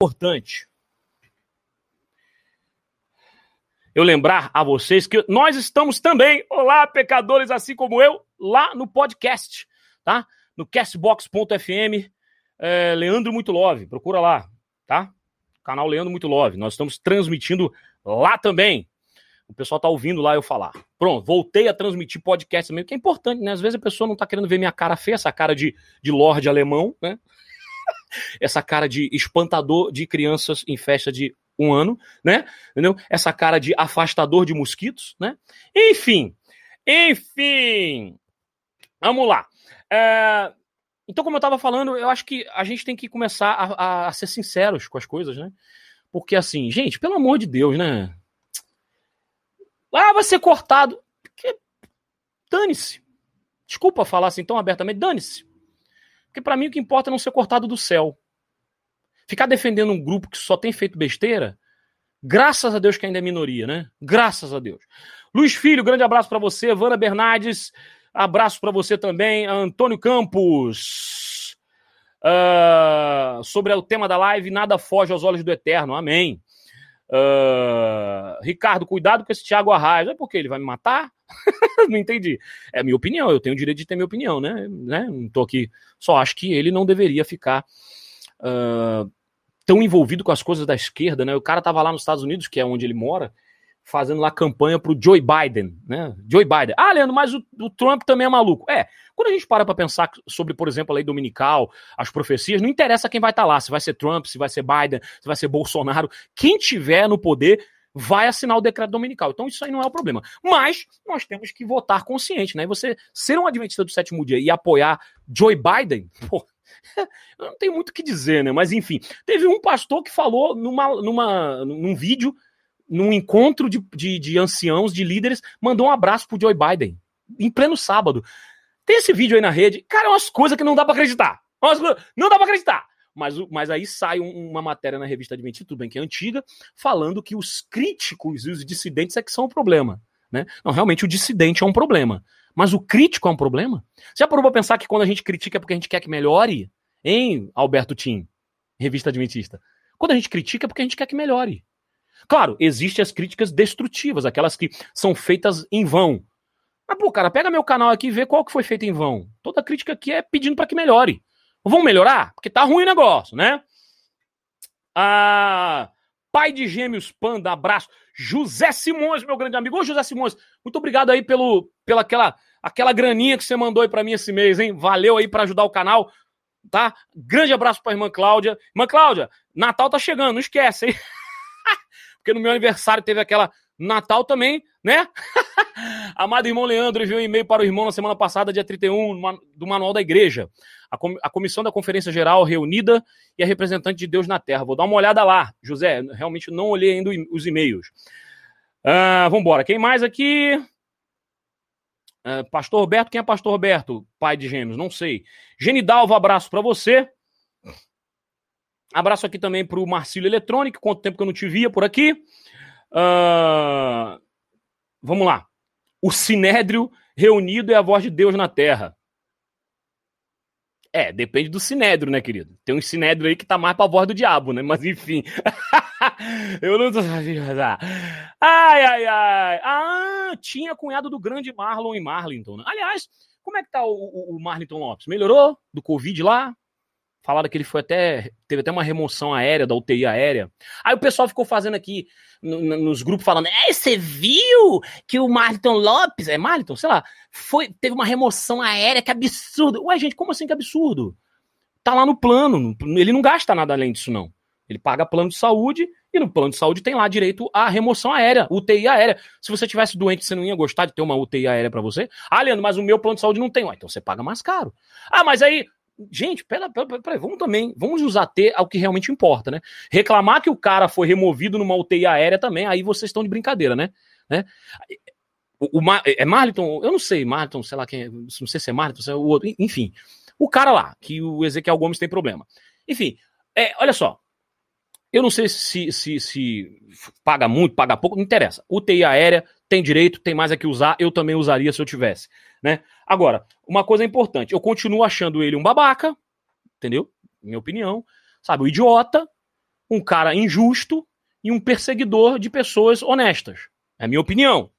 importante eu lembrar a vocês que nós estamos também, olá, pecadores, assim como eu, lá no podcast, tá? No castbox.fm, é, Leandro Muito Love, procura lá, tá? Canal Leandro Muito Love. Nós estamos transmitindo lá também. O pessoal tá ouvindo lá eu falar. Pronto, voltei a transmitir podcast também, que é importante, né? Às vezes a pessoa não tá querendo ver minha cara feia, essa cara de, de lorde alemão, né? Essa cara de espantador de crianças em festa de um ano, né? Entendeu? Essa cara de afastador de mosquitos, né? Enfim, enfim, vamos lá. É... Então, como eu estava falando, eu acho que a gente tem que começar a, a, ser sinceros com as coisas, né? Porque assim, gente, pelo amor de Deus, né? Ah, vai ser cortado. Porque... Dane-se. Desculpa falar assim tão abertamente, dane-se. Porque para mim o que importa é não ser cortado do céu. Ficar defendendo um grupo que só tem feito besteira, graças a Deus que ainda é minoria, né? Graças a Deus. Luiz Filho, grande abraço para você. Vana Bernardes, abraço para você também. Antônio Campos. Uh, sobre o tema da live, nada foge aos olhos do Eterno. Amém. Uh, Ricardo, cuidado com esse Thiago Arraes. É porque ele vai me matar? não entendi. É minha opinião, eu tenho o direito de ter minha opinião, né? né? Não tô aqui. Só acho que ele não deveria ficar uh, tão envolvido com as coisas da esquerda, né? O cara tava lá nos Estados Unidos, que é onde ele mora, fazendo lá campanha pro Joe Biden, né? Joe Biden. Ah, Leandro, mas o, o Trump também é maluco. É, quando a gente para para pensar sobre, por exemplo, a lei dominical, as profecias, não interessa quem vai estar tá lá, se vai ser Trump, se vai ser Biden, se vai ser Bolsonaro, quem tiver no poder vai assinar o decreto dominical. Então isso aí não é o problema. Mas nós temos que votar consciente, né? E você ser um adventista do sétimo dia e apoiar Joe Biden, pô, não tenho muito o que dizer, né? Mas enfim, teve um pastor que falou numa, numa, num vídeo, num encontro de, de, de anciãos, de líderes, mandou um abraço pro Joe Biden, em pleno sábado. Tem esse vídeo aí na rede, cara, é umas coisas que não dá para acreditar. Não dá para acreditar. Mas, mas aí sai uma matéria na revista Adventista, tudo bem que é antiga, falando que os críticos e os dissidentes é que são o problema. Né? Não, realmente o dissidente é um problema. Mas o crítico é um problema? Você já parou pra pensar que quando a gente critica é porque a gente quer que melhore? Hein, Alberto Tim, revista Adventista? Quando a gente critica é porque a gente quer que melhore. Claro, existem as críticas destrutivas, aquelas que são feitas em vão. Mas, pô, cara, pega meu canal aqui e vê qual que foi feito em vão. Toda crítica aqui é pedindo para que melhore. Vamos melhorar? Porque tá ruim o negócio, né? Ah, pai de gêmeos Panda, abraço. José Simões, meu grande amigo. Ô, José Simões, muito obrigado aí pelo, pela aquela, aquela graninha que você mandou aí para mim esse mês, hein? Valeu aí para ajudar o canal, tá? Grande abraço pra irmã Cláudia. Irmã Cláudia, Natal tá chegando, não esquece, hein? Porque no meu aniversário teve aquela Natal também, né? Amado irmão Leandro enviou um e-mail para o irmão na semana passada, dia 31, do Manual da Igreja. A, com, a comissão da Conferência Geral reunida e a representante de Deus na Terra. Vou dar uma olhada lá. José, realmente não olhei ainda os e-mails. Uh, Vamos embora. Quem mais aqui? Uh, Pastor Roberto, quem é Pastor Roberto? Pai de gêmeos, não sei. Genidalva, abraço para você. Abraço aqui também para o Marcílio Eletrônico, quanto tempo que eu não te via por aqui. Uh, vamos lá. O sinédrio reunido é a voz de Deus na terra. É, depende do sinédrio, né, querido? Tem um sinédrio aí que tá mais pra voz do diabo, né? Mas enfim. eu não tô. Ai, ai, ai. Ah, tinha cunhado do grande Marlon e Marlington. Né? Aliás, como é que tá o, o, o Marlington Lopes? Melhorou do Covid lá? Falaram que ele foi até. Teve até uma remoção aérea, da UTI aérea. Aí o pessoal ficou fazendo aqui no, nos grupos falando: É, você viu que o Marlton Lopes, é Marlton, sei lá, foi, teve uma remoção aérea, que absurdo. Ué, gente, como assim que absurdo? Tá lá no plano. Ele não gasta nada além disso, não. Ele paga plano de saúde e no plano de saúde tem lá direito à remoção aérea, UTI aérea. Se você tivesse doente, você não ia gostar de ter uma UTI aérea para você? Ah, Leandro, mas o meu plano de saúde não tem. Ué, então você paga mais caro. Ah, mas aí Gente, pera, pera, pera, vamos também, vamos nos ater ao que realmente importa, né? Reclamar que o cara foi removido numa UTI aérea também, aí vocês estão de brincadeira, né? né? O, o é Marliton, eu não sei, Marliton, sei lá quem é, não sei se é Marliton, se é o outro, enfim. O cara lá, que o Ezequiel Gomes tem problema. Enfim, é, olha só, eu não sei se, se, se paga muito, paga pouco, não interessa. UTI aérea tem direito, tem mais a que usar, eu também usaria se eu tivesse, né? Agora, uma coisa importante, eu continuo achando ele um babaca, entendeu? Minha opinião, sabe, um idiota, um cara injusto e um perseguidor de pessoas honestas. É minha opinião.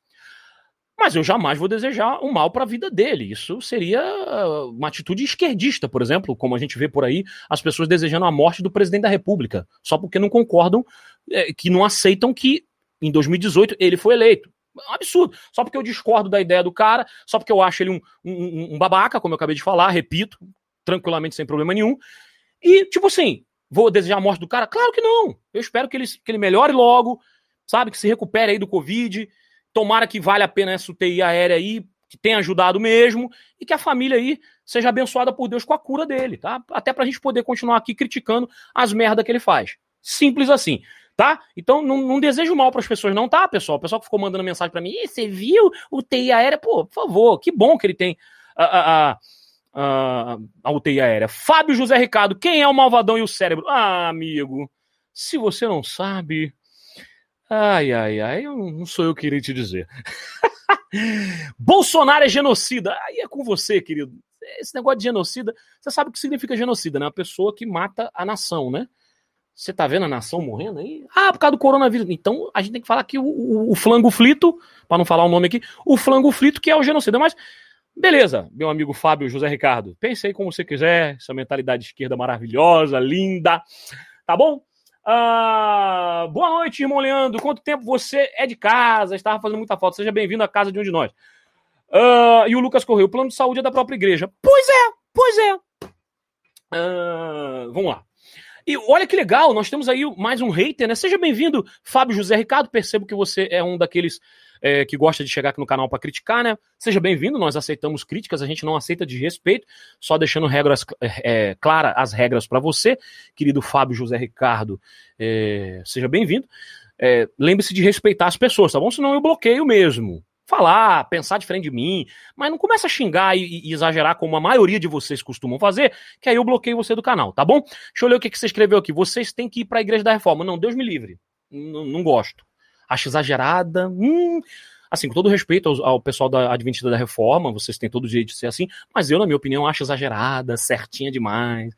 Mas eu jamais vou desejar um mal para a vida dele. Isso seria ah, uma atitude esquerdista, por exemplo, como a gente vê por aí, as pessoas desejando a morte do presidente da República, só porque não concordam, é, que não aceitam que em 2018 ele foi eleito. Um absurdo. Só porque eu discordo da ideia do cara, só porque eu acho ele um, um, um babaca, como eu acabei de falar, repito, tranquilamente, sem problema nenhum. E, tipo assim, vou desejar a morte do cara? Claro que não. Eu espero que ele, que ele melhore logo, sabe? Que se recupere aí do Covid. Tomara que vale a pena essa UTI aérea aí, que tenha ajudado mesmo, e que a família aí seja abençoada por Deus com a cura dele, tá? Até pra gente poder continuar aqui criticando as merdas que ele faz. Simples assim tá? Então não, não desejo mal para as pessoas, não, tá, pessoal? O pessoal que ficou mandando mensagem para mim, você viu o TI aérea? Pô, por favor, que bom que ele tem a, a, a, a UTI aérea. Fábio José Ricardo, quem é o malvadão e o cérebro? Ah, amigo, se você não sabe. Ai, ai, ai, eu, não sou eu que iria te dizer. Bolsonaro é genocida. Aí é com você, querido. Esse negócio de genocida, você sabe o que significa genocida, né? A pessoa que mata a nação, né? Você tá vendo a nação morrendo aí? Ah, por causa do coronavírus. Então a gente tem que falar aqui o, o, o flango flito, para não falar o nome aqui, o flango flito que é o genocida. Mas beleza, meu amigo Fábio José Ricardo. Pensei como você quiser, essa mentalidade esquerda maravilhosa, linda. Tá bom? Ah, boa noite, irmão Leandro. Quanto tempo você é de casa? Estava fazendo muita falta. Seja bem-vindo à casa de um de nós. Ah, e o Lucas Correio, o plano de saúde é da própria igreja. Pois é, pois é. Ah, vamos lá. E olha que legal, nós temos aí mais um hater, né? Seja bem-vindo, Fábio José Ricardo. Percebo que você é um daqueles é, que gosta de chegar aqui no canal para criticar, né? Seja bem-vindo, nós aceitamos críticas, a gente não aceita de respeito, só deixando regras é, claras as regras para você, querido Fábio José Ricardo. É, seja bem-vindo. É, lembre-se de respeitar as pessoas, tá bom? Senão eu bloqueio mesmo falar, pensar diferente de mim, mas não começa a xingar e, e, exagerar como a maioria de vocês costumam fazer, que aí eu bloqueio você do canal, tá bom? Deixa eu ler o que, que você escreveu aqui. Vocês têm que ir para a Igreja da Reforma. Não, Deus me livre. N não gosto. Acho exagerada. Hum, assim, com todo respeito ao, ao, pessoal da Adventista da Reforma, vocês têm todo o direito de ser assim, mas eu, na minha opinião, acho exagerada, certinha demais.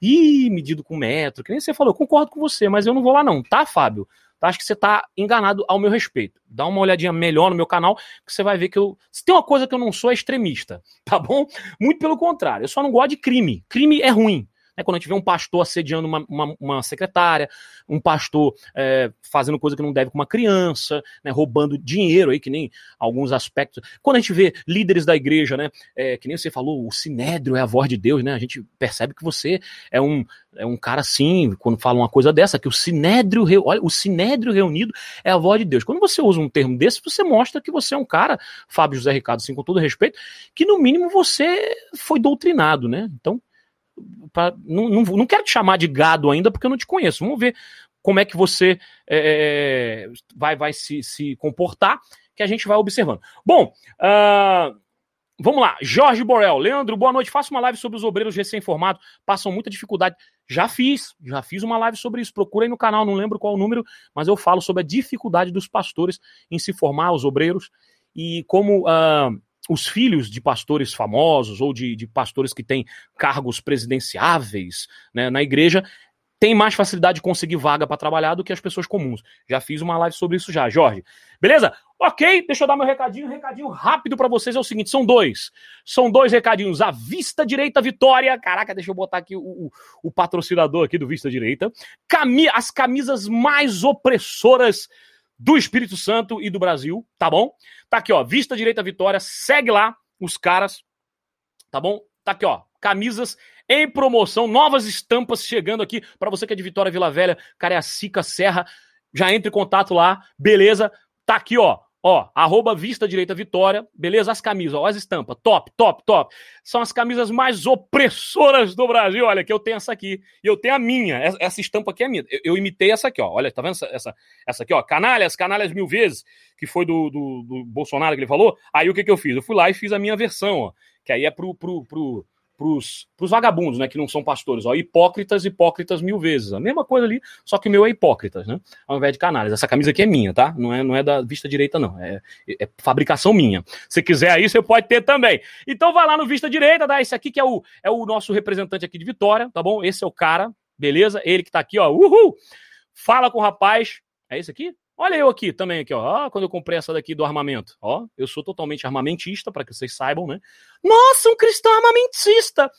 Ih, medido com metro, que nem você falou, eu concordo com você, mas eu não vou lá não, tá, Fábio? Tá? Acho que você está enganado ao meu respeito. Dá uma olhadinha melhor no meu canal, que você vai ver que eu. Se tem uma coisa que eu não sou, é extremista, tá bom? Muito pelo contrário, eu só não gosto de crime. Crime é ruim. Né, quando a gente vê um pastor assediando uma, uma, uma secretária, um pastor é, fazendo coisa que não deve com uma criança, né, roubando dinheiro aí, que nem alguns aspectos. Quando a gente vê líderes da igreja, né, é, que nem você falou, o sinédrio é a voz de Deus, né? A gente percebe que você é um, é um cara assim, quando fala uma coisa dessa, que o sinédrio, olha, o sinédrio reunido é a voz de Deus. Quando você usa um termo desse, você mostra que você é um cara, Fábio José Ricardo, assim, com todo respeito, que no mínimo você foi doutrinado, né? Então, pra, não, não, não quero te chamar de gado ainda, porque eu não te conheço. Vamos ver como é que você é, vai, vai se, se comportar, que a gente vai observando. Bom, uh, vamos lá. Jorge Borel. Leandro, boa noite. Faça uma live sobre os obreiros recém-formados. Passam muita dificuldade. Já fiz, já fiz uma live sobre isso. Procura aí no canal, não lembro qual o número, mas eu falo sobre a dificuldade dos pastores em se formar, os obreiros, e como uh, os filhos de pastores famosos ou de, de pastores que têm cargos presidenciáveis né, na igreja têm mais facilidade de conseguir vaga para trabalhar do que as pessoas comuns. Já fiz uma live sobre isso já, Jorge. Beleza? Ok, deixa eu dar meu recadinho. recadinho rápido para vocês é o seguinte: são dois. São dois recadinhos. A Vista Direita Vitória. Caraca, deixa eu botar aqui o, o, o patrocinador aqui do Vista Direita. Cami as camisas mais opressoras do Espírito Santo e do Brasil, tá bom? Tá aqui, ó, Vista Direita Vitória, segue lá os caras, tá bom? Tá aqui, ó, camisas em promoção, novas estampas chegando aqui para você que é de Vitória, Vila Velha, Cariacica, Serra, já entre em contato lá, beleza? Tá aqui, ó, Ó, arroba Vista Direita Vitória, beleza? As camisas, ó, as estampas, top, top, top. São as camisas mais opressoras do Brasil. Olha, que eu tenho essa aqui. E eu tenho a minha. Essa estampa aqui é minha. Eu, eu imitei essa aqui, ó. Olha, tá vendo essa, essa, essa aqui, ó? Canalhas, canalhas mil vezes, que foi do, do, do Bolsonaro que ele falou. Aí o que, que eu fiz? Eu fui lá e fiz a minha versão, ó. Que aí é pro, pro, pro, pros, vagabundos, né, que não são pastores, ó, hipócritas, hipócritas mil vezes. A mesma coisa ali, só que o meu é hipócritas, né, ao invés de canalhas. Essa camisa aqui é minha, tá? Não é, não é da vista direita, não. É, é fabricação minha. Se quiser aí, você pode ter também. Então vai lá no vista direita, dá esse aqui que é o, é o nosso representante aqui de Vitória, tá bom? Esse é o cara, beleza? Ele que tá aqui, ó, uhul! Fala com o rapaz. É esse aqui? Olha eu aqui também, aqui, ó. quando eu comprei essa daqui do armamento. Ó, eu sou totalmente armamentista, para que vocês saibam, né? Nossa, um cristão armamentista!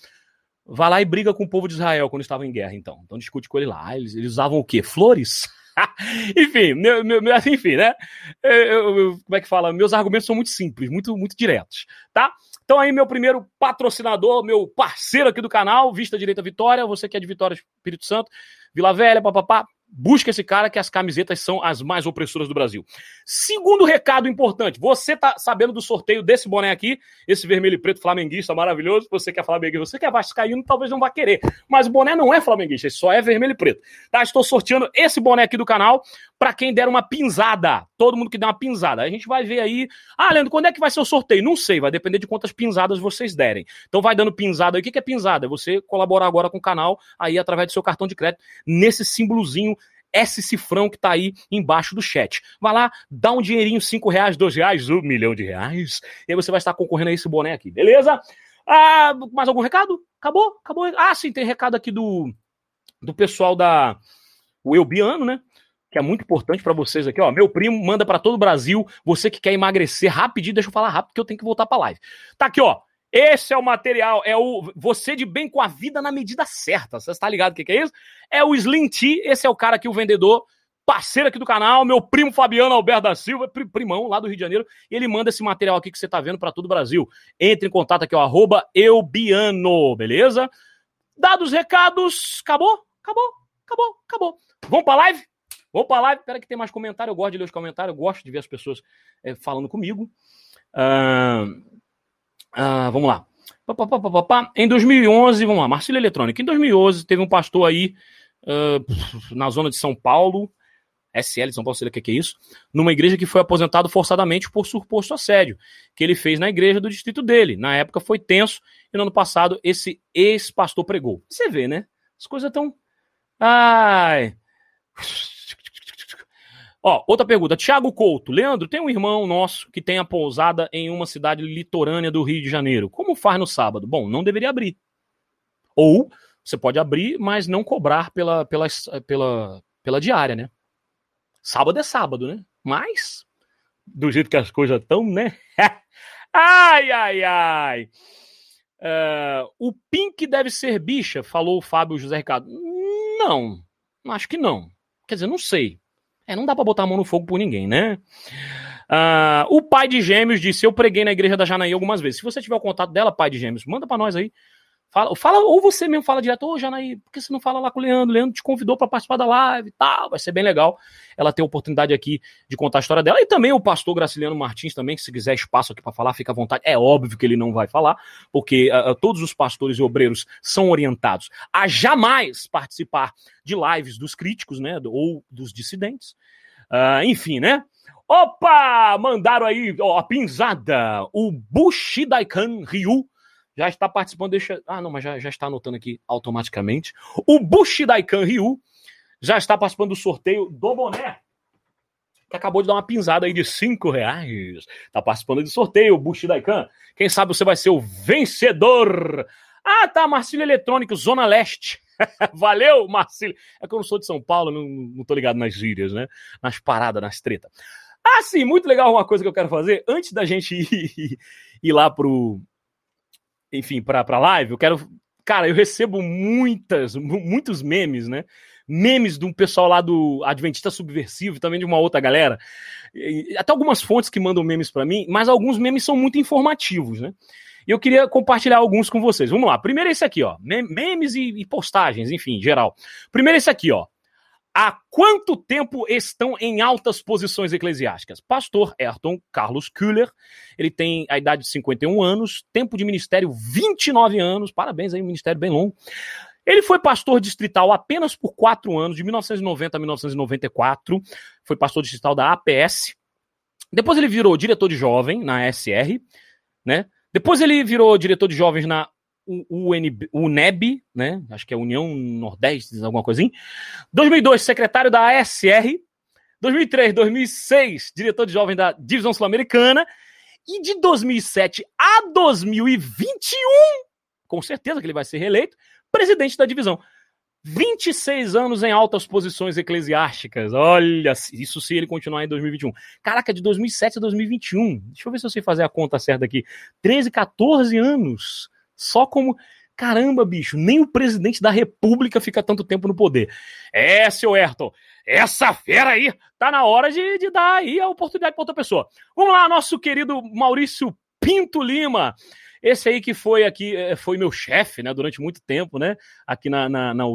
Vai lá e briga com o povo de Israel quando estava em guerra, então. Então discute com ele lá. Eles, eles usavam o quê? Flores? enfim, meu, meu, enfim, né? Eu, eu, como é que fala? Meus argumentos são muito simples, muito, muito diretos, tá? Então aí, meu primeiro patrocinador, meu parceiro aqui do canal, Vista Direita Vitória, você que é de Vitória Espírito Santo, Vila Velha, papapá, Busca esse cara que as camisetas são as mais opressoras do Brasil. Segundo recado importante, você tá sabendo do sorteio desse boné aqui, esse vermelho e preto flamenguista maravilhoso, você quer flamenguista, você quer vascaíno, talvez não vá querer, mas o boné não é flamenguista, só é vermelho e preto. Tá? Estou sorteando esse boné aqui do canal para quem der uma pinzada, todo mundo que der uma pinzada. A gente vai ver aí, ah, Leandro, quando é que vai ser o sorteio? Não sei, vai depender de quantas pinzadas vocês derem. Então vai dando pinzada aí. O que é pinzada? É você colaborar agora com o canal aí através do seu cartão de crédito nesse símbolozinho esse cifrão que tá aí embaixo do chat. Vai lá, dá um dinheirinho, 5 reais, 2 reais, um milhão de reais, e aí você vai estar concorrendo a esse boné aqui, beleza? Ah, mais algum recado? Acabou? Acabou? Ah, sim, tem recado aqui do, do pessoal da o Eubiano, né? Que é muito importante para vocês aqui, ó. Meu primo manda para todo o Brasil. Você que quer emagrecer rapidinho, deixa eu falar rápido que eu tenho que voltar para live. Tá aqui, ó. Esse é o material, é o você de bem com a vida na medida certa. Você está ligado o que, que, é isso? É o Slim Tea, esse é o cara aqui, o vendedor, parceiro aqui do canal, meu primo Fabiano Alberto da Silva, primão lá do Rio de Janeiro, e ele manda esse material aqui que você está vendo para todo o Brasil. Entre em contato aqui, ó, arroba eubiano, beleza? Dados recados, acabou? Acabou, acabou, acabou. Vamos para live? Vamos para live? Espera que tem mais comentário, eu gosto de ler os comentários, eu gosto de ver as pessoas é, falando comigo. Uh... Ah, vamos lá. Em 2011, vamos lá, Marcília Eletrônica. Em 2011, teve um pastor aí uh, na zona de São Paulo, SL São Paulo, sei lá o que é isso, numa igreja que foi aposentado forçadamente por suposto assédio, que ele fez na igreja do distrito dele. Na época foi tenso, e no ano passado esse ex-pastor pregou. Você vê, né? As coisas estão. Ai. Ó, outra pergunta. Tiago Couto. Leandro, tem um irmão nosso que tem a pousada em uma cidade litorânea do Rio de Janeiro. Como faz no sábado? Bom, não deveria abrir. Ou você pode abrir, mas não cobrar pela, pela, pela, pela diária, né? Sábado é sábado, né? Mas, do jeito que as coisas estão, né? ai, ai, ai. Uh, o Pink deve ser bicha, falou o Fábio José Ricardo. Não, acho que não. Quer dizer, não sei. É, não dá para botar a mão no fogo por ninguém, né? Uh, o pai de gêmeos disse: Eu preguei na igreja da Janaí algumas vezes. Se você tiver o contato dela, pai de gêmeos, manda para nós aí. Fala, fala, ou você mesmo fala direto, ô oh, Janaí, por que você não fala lá com o Leandro? O Leandro te convidou para participar da live e tal. Vai ser bem legal ela ter a oportunidade aqui de contar a história dela. E também o pastor Graciliano Martins também, que se quiser espaço aqui para falar, fica à vontade. É óbvio que ele não vai falar, porque uh, todos os pastores e obreiros são orientados a jamais participar de lives dos críticos, né? Ou dos dissidentes. Uh, enfim, né? Opa! Mandaram aí ó, a pinzada. O Bushidaikan Ryu já está participando. Deixa. Ah, não, mas já, já está anotando aqui automaticamente. O Bushidaikan Ryu já está participando do sorteio do boné. Que acabou de dar uma pinzada aí de 5 reais. Está participando do sorteio, Bushidaikan. Quem sabe você vai ser o vencedor. Ah, tá, Marcílio Eletrônico, Zona Leste. Valeu, Marcílio. É que eu não sou de São Paulo, não, não tô ligado nas gírias, né? Nas paradas, nas tretas. Ah, sim, muito legal uma coisa que eu quero fazer. Antes da gente ir, ir lá pro. Enfim, pra live, eu quero. Cara, eu recebo muitas, muitos memes, né? Memes de um pessoal lá do Adventista Subversivo, também de uma outra galera. Até algumas fontes que mandam memes para mim, mas alguns memes são muito informativos, né? E eu queria compartilhar alguns com vocês. Vamos lá. Primeiro esse aqui, ó. Memes e, e postagens, enfim, geral. Primeiro esse aqui, ó. Há quanto tempo estão em altas posições eclesiásticas? Pastor Ayrton Carlos Kühler, ele tem a idade de 51 anos, tempo de ministério 29 anos, parabéns aí, ministério bem longo. Ele foi pastor distrital apenas por quatro anos, de 1990 a 1994, foi pastor distrital da APS. Depois ele virou diretor de jovem na SR, né? Depois ele virou diretor de jovens na UNB, UNEB, né? Acho que é União Nordeste, alguma coisinha. 2002, secretário da ASR. 2003, 2006, diretor de jovens da Divisão Sul-Americana. E de 2007 a 2021, com certeza que ele vai ser reeleito, presidente da divisão. 26 anos em altas posições eclesiásticas. Olha, isso se ele continuar em 2021. Caraca, de 2007 a 2021. Deixa eu ver se eu sei fazer a conta certa aqui. 13, 14 anos. Só como. Caramba, bicho, nem o presidente da república fica tanto tempo no poder. É, seu Ayrton, essa fera aí, tá na hora de, de dar aí a oportunidade para outra pessoa. Vamos lá, nosso querido Maurício Pinto Lima. Esse aí que foi aqui, eh, foi meu chefe, né, durante muito tempo, né, aqui na, na, na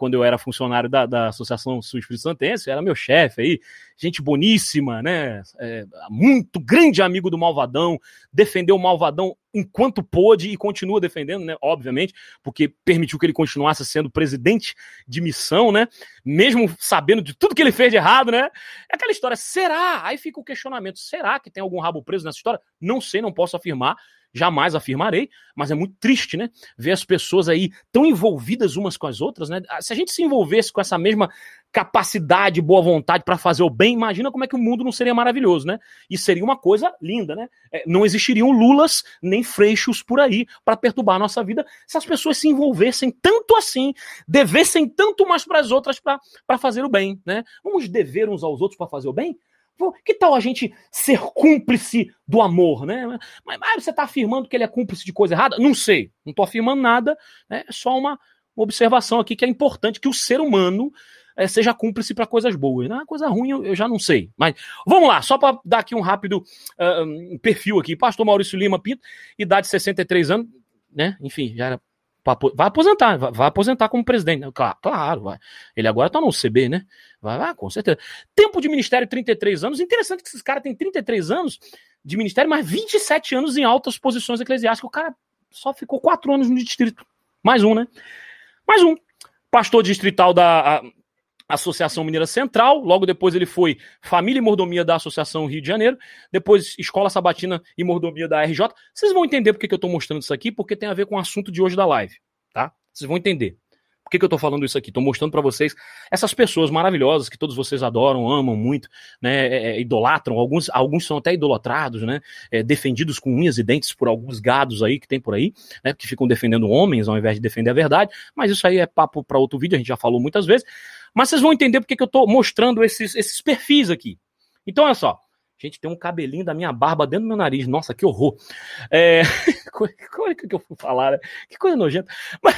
quando eu era funcionário da, da Associação Sul Espírito Santense, era meu chefe aí, gente boníssima, né? É, muito grande amigo do Malvadão, defendeu o Malvadão enquanto pôde e continua defendendo, né? Obviamente, porque permitiu que ele continuasse sendo presidente de missão, né? Mesmo sabendo de tudo que ele fez de errado, né? É aquela história, será? Aí fica o questionamento, será que tem algum rabo preso nessa história? Não sei, não posso afirmar jamais afirmarei, mas é muito triste, né? Ver as pessoas aí tão envolvidas umas com as outras, né? Se a gente se envolvesse com essa mesma capacidade, boa vontade para fazer o bem, imagina como é que o mundo não seria maravilhoso, né? E seria uma coisa linda, né? É, não existiriam lulas nem freixos por aí para perturbar a nossa vida se as pessoas se envolvessem tanto assim, devessem tanto mais para as outras para fazer o bem, né? Vamos dever uns aos outros para fazer o bem? Que tal a gente ser cúmplice do amor, né? Mas, mas você está afirmando que ele é cúmplice de coisa errada? Não sei, não estou afirmando nada, né? é só uma observação aqui que é importante que o ser humano é, seja cúmplice para coisas boas. Né? Coisa ruim eu, eu, já não sei. Mas vamos lá, só para dar aqui um rápido uh, um perfil aqui. Pastor Maurício Lima Pinto, idade de 63 anos, né? Enfim, já era Vai aposentar, vai, aposentar como presidente. Claro, claro, vai. Ele agora tá no CB, né? Vai, vai, com certeza. Tempo de ministério, 33 anos. Interessante que esses caras têm 33 anos de ministério, mas 27 anos em altas posições eclesiásticas. O cara só ficou 4 anos no distrito. Mais um, né? Mais um. Pastor distrital da, Associação Mineira Central, logo depois ele foi Família e Mordomia da Associação Rio de Janeiro, depois Escola Sabatina e Mordomia da RJ. Vocês vão entender por que eu estou mostrando isso aqui, porque tem a ver com o assunto de hoje da live, tá? Vocês vão entender. Por que, que eu estou falando isso aqui? Estou mostrando para vocês essas pessoas maravilhosas que todos vocês adoram, amam muito, né? É, é, idolatram, alguns, alguns são até idolatrados, né? É, defendidos com unhas e dentes por alguns gados aí que tem por aí, né? Que ficam defendendo homens ao invés de defender a verdade. Mas isso aí é papo para outro vídeo, a gente já falou muitas vezes. Mas vocês vão entender porque que eu estou mostrando esses, esses perfis aqui. Então, olha só. Gente, tem um cabelinho da minha barba dentro do meu nariz. Nossa, que horror. É... Como é que eu fui falar? Né? Que coisa nojenta. Mas,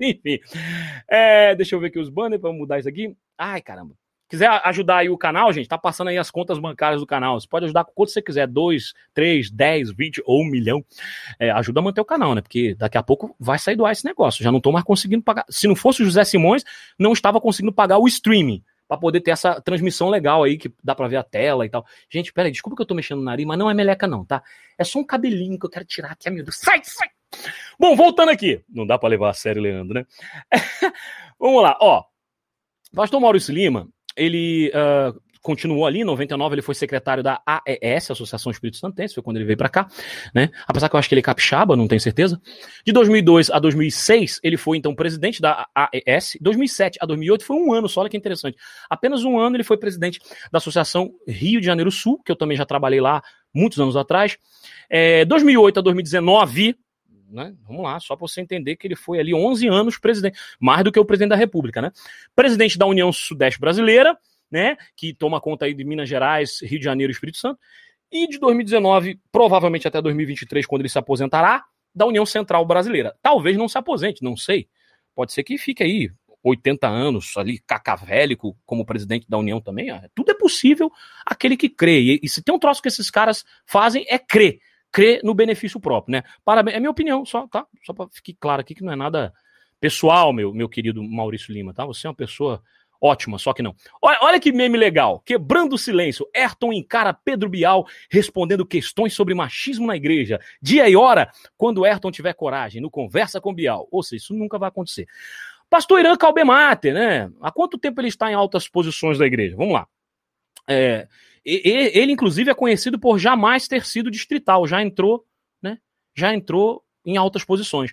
enfim. É... Deixa eu ver aqui os banners para mudar isso aqui. Ai, caramba. Quiser ajudar aí o canal, gente, tá passando aí as contas bancárias do canal. Você pode ajudar com quanto você quiser, 2, 3, 10, 20 ou um milhão. É, ajuda a manter o canal, né? Porque daqui a pouco vai sair do ar esse negócio. Já não tô mais conseguindo pagar. Se não fosse o José Simões, não estava conseguindo pagar o streaming para poder ter essa transmissão legal aí, que dá para ver a tela e tal. Gente, peraí, desculpa que eu tô mexendo no nariz, mas não é meleca não, tá? É só um cabelinho que eu quero tirar aqui, Deus. Sai, sai! Bom, voltando aqui. Não dá para levar a sério, Leandro, né? Vamos lá, ó. Pastor Maurício Lima, ele uh, continuou ali, em 99 ele foi secretário da AES, Associação Espírito Santense, foi quando ele veio para cá, né? Apesar que eu acho que ele é capixaba, não tenho certeza. De 2002 a 2006, ele foi então presidente da AES. 2007 a 2008 foi um ano só, olha que interessante. Apenas um ano ele foi presidente da Associação Rio de Janeiro Sul, que eu também já trabalhei lá muitos anos atrás. É, 2008 a 2019, né? Vamos lá, só para você entender que ele foi ali 11 anos presidente, mais do que o presidente da República, né? Presidente da União Sudeste Brasileira, né? Que toma conta aí de Minas Gerais, Rio de Janeiro e Espírito Santo. E de 2019, provavelmente até 2023, quando ele se aposentará, da União Central Brasileira. Talvez não se aposente, não sei. Pode ser que fique aí 80 anos ali, cacavélico, como presidente da União também. Tudo é possível aquele que crê. E, e se tem um troço que esses caras fazem, é crer crê no benefício próprio, né? Parabéns, é minha opinião, só, tá? Só para ficar claro aqui que não é nada pessoal, meu, meu querido Maurício Lima, tá? Você é uma pessoa ótima, só que não. Olha, olha que meme legal. Quebrando o silêncio, Ayrton encara Pedro Bial respondendo questões sobre machismo na igreja. Dia e hora, quando Ayrton tiver coragem, no Conversa com Bial. Ou seja, isso nunca vai acontecer. Pastor Irã Calbemate, né? Há quanto tempo ele está em altas posições da igreja? Vamos lá. É, ele, inclusive, é conhecido por jamais ter sido distrital, já entrou, né? Já entrou em altas posições.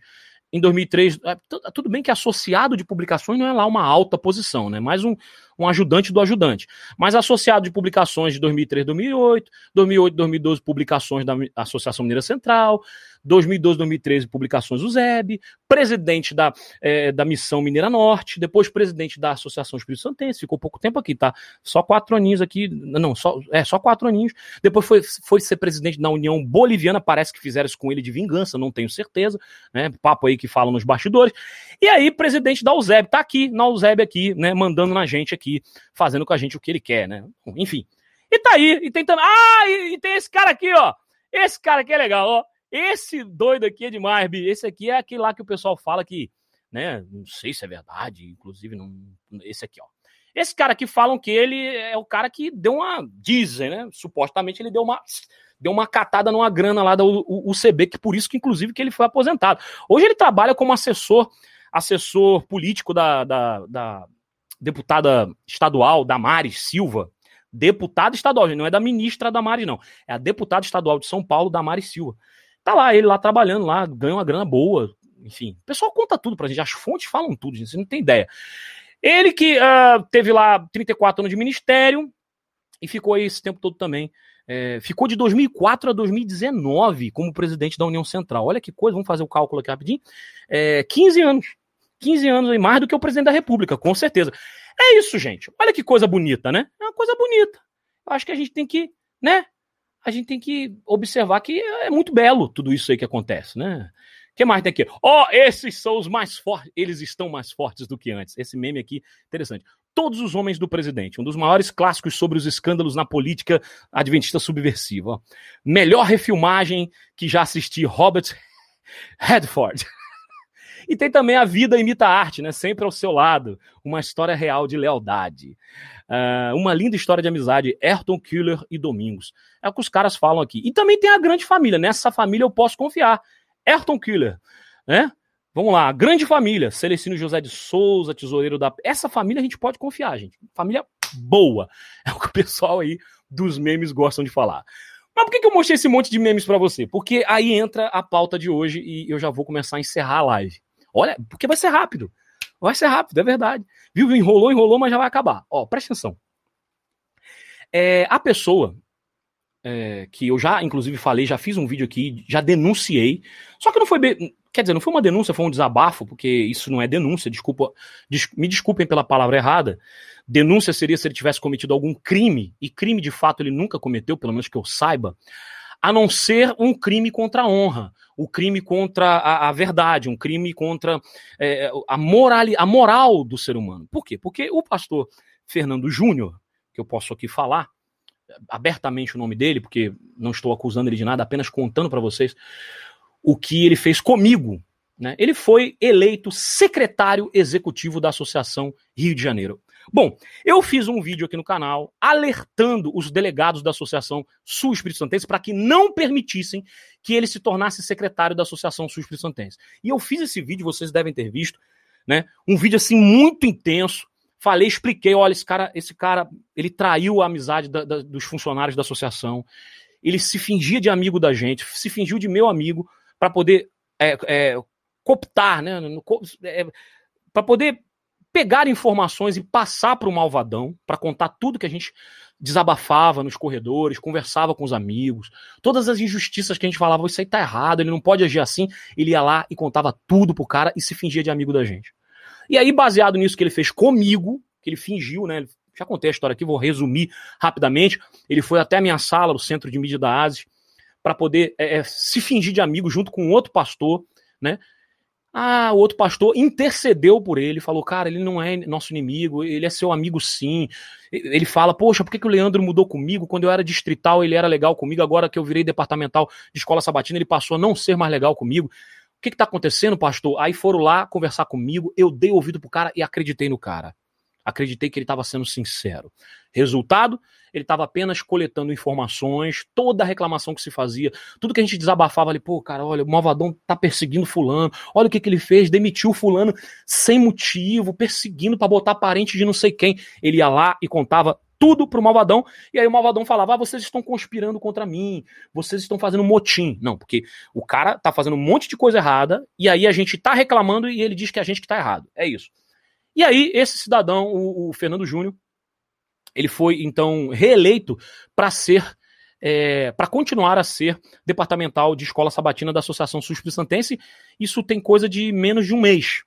Em 2003, é, tudo bem que associado de publicações não é lá uma alta posição, né? Mais um, um ajudante do ajudante. Mas associado de publicações de 2003, 2008, 2008, 2012, publicações da Associação Mineira Central, 2012, 2013, publicações do ZEB, presidente da, é, da Missão Mineira Norte, depois presidente da Associação Espírito Santense, ficou pouco tempo aqui, tá? Só quatro aninhos aqui, não, só, é, só quatro aninhos. Depois foi, foi ser presidente da União Boliviana, parece que fizeram isso com ele de vingança, não tenho certeza, né? Papo aí que falam nos bastidores. E aí, presidente da UZEB, tá aqui, na UZEB aqui, né? Mandando na gente aqui, fazendo com a gente o que ele quer, né? Enfim. E tá aí, e também. Ah, e, e tem esse cara aqui, ó. Esse cara aqui é legal, ó. Esse doido aqui é demais, Bi. Esse aqui é aquele lá que o pessoal fala que, né? Não sei se é verdade, inclusive, não. Esse aqui, ó. Esse cara aqui falam que ele é o cara que deu uma. Dizem, né? Supostamente ele deu uma. Deu uma catada numa grana lá da UCB, que por isso que, inclusive, que ele foi aposentado. Hoje ele trabalha como assessor, assessor político da, da, da deputada estadual Damares Silva, deputada estadual, não é da ministra Damares, não. É a deputada estadual de São Paulo, Damares Silva. Tá lá, ele lá trabalhando lá, ganha uma grana boa. Enfim, o pessoal conta tudo pra gente. As fontes falam tudo, gente. Você não tem ideia. Ele que uh, teve lá 34 anos de ministério e ficou aí esse tempo todo também. É, ficou de 2004 a 2019 como presidente da União Central. Olha que coisa, vamos fazer o cálculo aqui rapidinho. É, 15 anos. 15 anos aí, mais do que o presidente da República, com certeza. É isso, gente. Olha que coisa bonita, né? É uma coisa bonita. Acho que a gente tem que, né? A gente tem que observar que é muito belo tudo isso aí que acontece, né? O que mais tem aqui? Ó, oh, esses são os mais fortes. Eles estão mais fortes do que antes. Esse meme aqui, interessante. Todos os Homens do Presidente, um dos maiores clássicos sobre os escândalos na política adventista subversiva. Melhor refilmagem que já assisti, Robert Redford. E tem também A Vida Imita a Arte, né? Sempre ao seu lado. Uma história real de lealdade. Uh, uma linda história de amizade, Ayrton Killer e Domingos. É o que os caras falam aqui. E também tem a grande família. Nessa família eu posso confiar. Ayrton Killer, né? Vamos lá, grande família. Celestino José de Souza, tesoureiro da. Essa família a gente pode confiar, gente. Família boa. É o que o pessoal aí dos memes gostam de falar. Mas por que, que eu mostrei esse monte de memes para você? Porque aí entra a pauta de hoje e eu já vou começar a encerrar a live. Olha, porque vai ser rápido. Vai ser rápido, é verdade. Viu? Enrolou, enrolou, mas já vai acabar. Ó, presta atenção. É, a pessoa é, que eu já, inclusive, falei, já fiz um vídeo aqui, já denunciei. Só que não foi bem. Quer dizer, não foi uma denúncia, foi um desabafo, porque isso não é denúncia, desculpa, des, me desculpem pela palavra errada. Denúncia seria se ele tivesse cometido algum crime, e crime de fato ele nunca cometeu, pelo menos que eu saiba a não ser um crime contra a honra, o um crime contra a, a, verdade, um crime contra é, a, moral, a moral do ser humano. Por quê? Porque o pastor Fernando Júnior, que eu posso aqui falar abertamente o nome dele, porque não estou acusando ele de nada, apenas contando para vocês o que ele fez comigo. Né? Ele foi eleito secretário executivo da Associação Rio de Janeiro. Bom, eu fiz um vídeo aqui no canal alertando os delegados da Associação Sul Espírito Santense para que não permitissem que ele se tornasse secretário da Associação Sul Espírito Santense. E eu fiz esse vídeo, vocês devem ter visto, né? Um vídeo assim muito intenso. Falei, expliquei, olha, esse cara, esse cara, ele traiu a amizade da, da, dos funcionários da associação. Ele se fingia de amigo da gente, se fingiu de meu amigo para poder é, é, cooptar, né? É, para poder pegar informações e passar para o malvadão, para contar tudo que a gente desabafava nos corredores, conversava com os amigos, todas as injustiças que a gente falava, isso aí tá errado, ele não pode agir assim, ele ia lá e contava tudo pro cara e se fingia de amigo da gente. E aí, baseado nisso que ele fez comigo, que ele fingiu, né? Já contei a história aqui, vou resumir rapidamente. Ele foi até a minha sala, no centro de mídia da ASIS, para poder é, se fingir de amigo junto com outro pastor, né? Ah, o outro pastor intercedeu por ele, falou: cara, ele não é nosso inimigo, ele é seu amigo sim. Ele fala: poxa, por que, que o Leandro mudou comigo? Quando eu era distrital, ele era legal comigo, agora que eu virei departamental de escola sabatina, ele passou a não ser mais legal comigo. O que está acontecendo, pastor? Aí foram lá conversar comigo, eu dei ouvido pro cara e acreditei no cara. Acreditei que ele estava sendo sincero. Resultado, ele estava apenas coletando informações, toda a reclamação que se fazia, tudo que a gente desabafava ali, pô, cara, olha, o Malvadão tá perseguindo fulano, olha o que, que ele fez, demitiu fulano sem motivo, perseguindo para botar parente de não sei quem. Ele ia lá e contava tudo pro Malvadão, e aí o Malvadão falava, ah, vocês estão conspirando contra mim, vocês estão fazendo motim. Não, porque o cara tá fazendo um monte de coisa errada, e aí a gente tá reclamando e ele diz que é a gente que tá errado. É isso. E aí, esse cidadão, o, o Fernando Júnior, ele foi então reeleito para ser é, para continuar a ser departamental de escola sabatina da Associação Sul Santense. Isso tem coisa de menos de um mês,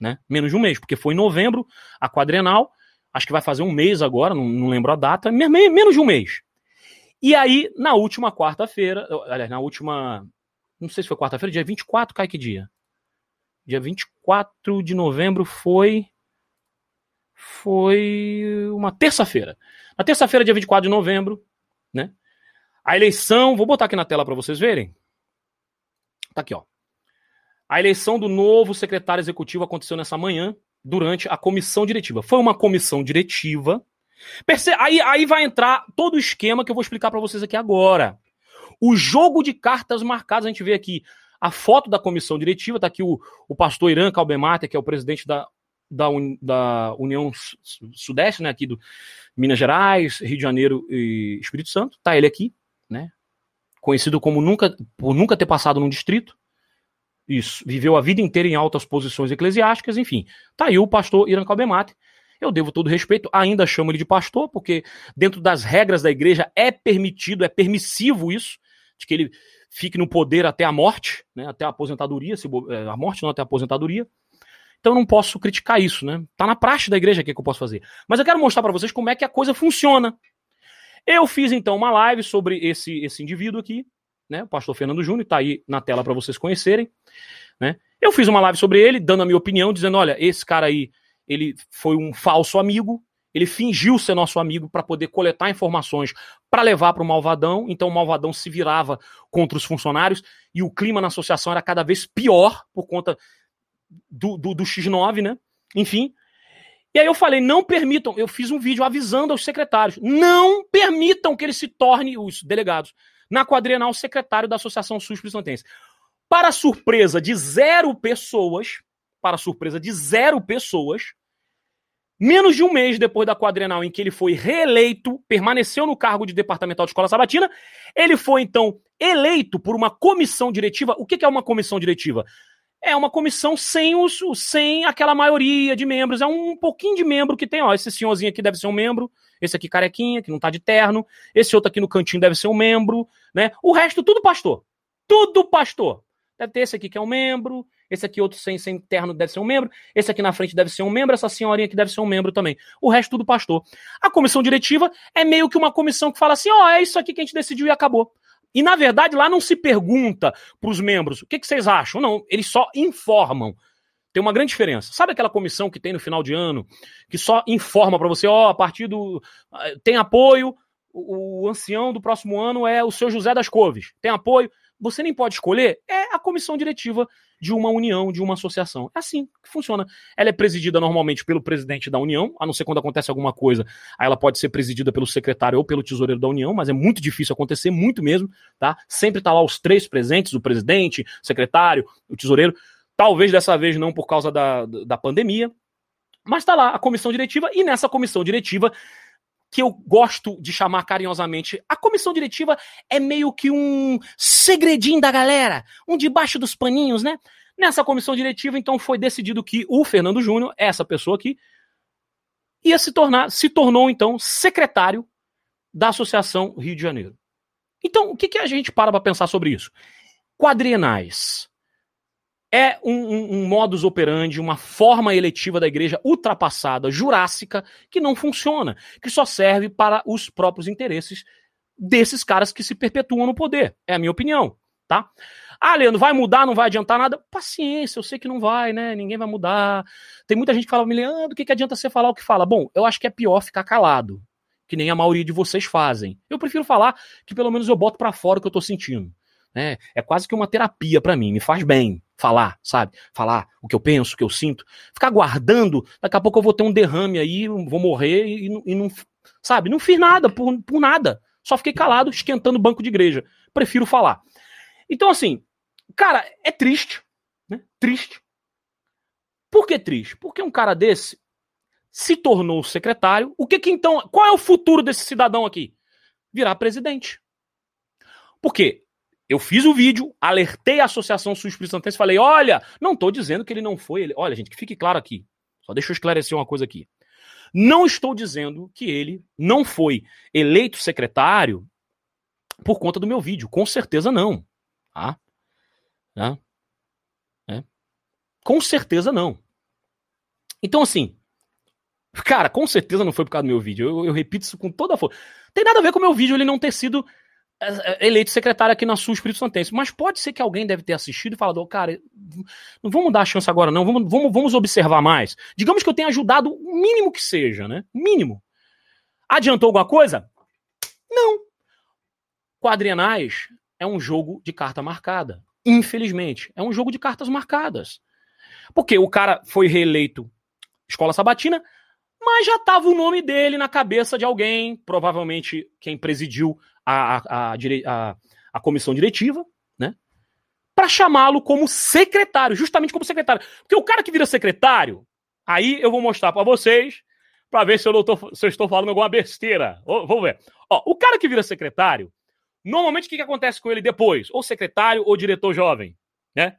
né? Menos de um mês, porque foi em novembro a quadrenal, acho que vai fazer um mês agora, não, não lembro a data, menos de um mês. E aí, na última quarta-feira, aliás, na última, não sei se foi quarta-feira, dia 24, cai que dia? Dia 24 de novembro foi foi uma terça-feira. Na terça-feira, dia 24 de novembro, né? A eleição, vou botar aqui na tela para vocês verem. Tá aqui, ó. A eleição do novo secretário executivo aconteceu nessa manhã, durante a comissão diretiva. Foi uma comissão diretiva. Perce... Aí, aí vai entrar todo o esquema que eu vou explicar para vocês aqui agora. O jogo de cartas marcadas, a gente vê aqui a foto da comissão diretiva, tá aqui o, o pastor Irã Calbemate, que é o presidente da, da, Un, da União Sudeste, né, aqui do Minas Gerais, Rio de Janeiro e Espírito Santo. Tá ele aqui né? Conhecido como nunca, por nunca ter passado num distrito. Isso, viveu a vida inteira em altas posições eclesiásticas, enfim. Tá aí o pastor Irã Calbemate. Eu devo todo respeito, ainda chamo ele de pastor, porque dentro das regras da igreja é permitido, é permissivo isso, de que ele fique no poder até a morte, né, até a aposentadoria, se, é, a morte não até a aposentadoria. Então eu não posso criticar isso, né? Tá na praxe da igreja o que, que eu posso fazer. Mas eu quero mostrar para vocês como é que a coisa funciona. Eu fiz então uma live sobre esse, esse indivíduo aqui, né? O pastor Fernando Júnior, está aí na tela para vocês conhecerem, né? Eu fiz uma live sobre ele, dando a minha opinião, dizendo: olha, esse cara aí, ele foi um falso amigo, ele fingiu ser nosso amigo para poder coletar informações para levar para o Malvadão. Então o Malvadão se virava contra os funcionários e o clima na associação era cada vez pior por conta do, do, do X9, né? Enfim, e aí eu falei, não permitam, eu fiz um vídeo avisando aos secretários, não permitam que ele se torne, os delegados, na quadrienal secretário da Associação SUS Santense. Para surpresa de zero pessoas, para surpresa de zero pessoas, menos de um mês depois da quadrenal em que ele foi reeleito, permaneceu no cargo de departamental de escola sabatina, ele foi então eleito por uma comissão diretiva. O que é uma comissão diretiva? É uma comissão sem os, sem aquela maioria de membros. É um pouquinho de membro que tem, ó. Esse senhorzinho aqui deve ser um membro, esse aqui carequinha, que não tá de terno, esse outro aqui no cantinho deve ser um membro, né? O resto, tudo pastor. Tudo pastor. Deve ter esse aqui que é um membro, esse aqui outro sem, sem terno deve ser um membro, esse aqui na frente deve ser um membro, essa senhorinha aqui deve ser um membro também. O resto tudo pastor. A comissão diretiva é meio que uma comissão que fala assim, ó, oh, é isso aqui que a gente decidiu e acabou. E, na verdade, lá não se pergunta para os membros o que, que vocês acham. Não, eles só informam. Tem uma grande diferença. Sabe aquela comissão que tem no final de ano, que só informa para você, ó, oh, a partir do. Eh, tem apoio, o, o ancião do próximo ano é o seu José das Coves. Tem apoio você nem pode escolher, é a comissão diretiva de uma união, de uma associação. É assim que funciona. Ela é presidida normalmente pelo presidente da união, a não ser quando acontece alguma coisa, aí ela pode ser presidida pelo secretário ou pelo tesoureiro da união, mas é muito difícil acontecer, muito mesmo, tá? Sempre tá lá os três presentes, o presidente, o secretário, o tesoureiro. Talvez dessa vez não por causa da, da pandemia, mas tá lá a comissão diretiva, e nessa comissão diretiva que eu gosto de chamar carinhosamente, a comissão diretiva é meio que um segredinho da galera, um debaixo dos paninhos, né? Nessa comissão diretiva, então, foi decidido que o Fernando Júnior, essa pessoa aqui, ia se tornar, se tornou, então, secretário da Associação Rio de Janeiro. Então, o que, que a gente para para pensar sobre isso? Quadrienais é um, um, um, modus operandi, uma forma eletiva da igreja ultrapassada, jurássica, que não funciona, que só serve para os próprios interesses desses caras que se perpetuam no poder. É a minha opinião, tá? Ah, Leandro, vai mudar, não vai adiantar nada? Paciência, eu sei que não vai, né? Ninguém vai mudar. Tem muita gente que fala, Leandro, o que, que adianta você falar o que fala? Bom, eu acho que é pior ficar calado, que nem a maioria de vocês fazem. Eu prefiro falar que pelo menos eu boto para fora o que eu tô sentindo. Né? É quase que uma terapia para mim, me faz bem falar, sabe? Falar o que eu penso, o que eu sinto. Ficar guardando, daqui a pouco eu vou ter um derrame aí, vou morrer e, e não, sabe? Não fiz nada por, por nada. Só fiquei calado, esquentando o banco de igreja. Prefiro falar. Então, assim, cara, é triste, né? Triste. Por que triste? Porque um cara desse se tornou secretário. O que que então. Qual é o futuro desse cidadão aqui? Virar presidente. Por quê? Eu fiz o vídeo, alertei a Associação Sul Espírito Santense, falei: olha, não estou dizendo que ele não foi. Ele... Olha, gente, que fique claro aqui. Só deixa eu esclarecer uma coisa aqui. Não estou dizendo que ele não foi eleito secretário por conta do meu vídeo. Com certeza não. Tá? Né? É. Com certeza não. Então, assim, cara, com certeza não foi por causa do meu vídeo. Eu, eu repito isso com toda a força. Tem nada a ver com o meu vídeo ele não ter sido eleito secretário aqui na Sul Espírito Santense. Mas pode ser que alguém deve ter assistido e falado, oh, cara, não vamos dar a chance agora, não. Vamos, vamos, vamos observar mais. Digamos que eu tenha ajudado o mínimo que seja, né? Mínimo. Adiantou alguma coisa? Não. Quadrienais é um jogo de carta marcada. Infelizmente, é um jogo de cartas marcadas. Porque o cara foi reeleito escola sabatina, mas já estava o nome dele na cabeça de alguém, provavelmente quem presidiu a, a, a, a comissão diretiva, né? Para chamá-lo como secretário, justamente como secretário. Porque o cara que vira secretário, aí eu vou mostrar para vocês, para ver se eu, tô, se eu estou falando alguma besteira. vamos ver. Ó, o cara que vira secretário, normalmente o que, que acontece com ele depois? Ou secretário ou diretor jovem, né?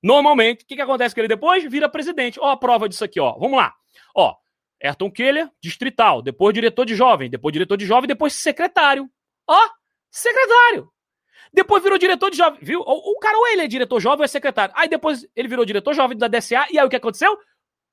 Normalmente, o que, que acontece com ele depois? Vira presidente. Ó, a prova disso aqui, ó. Vamos lá. Ó, Ayrton Keller, distrital, depois diretor de jovem, depois diretor de jovem, depois secretário. Ó, secretário. Depois virou diretor de jovem, viu? O, o cara ou ele é diretor jovem ou é secretário. Aí depois ele virou diretor jovem da DSA e aí o que aconteceu?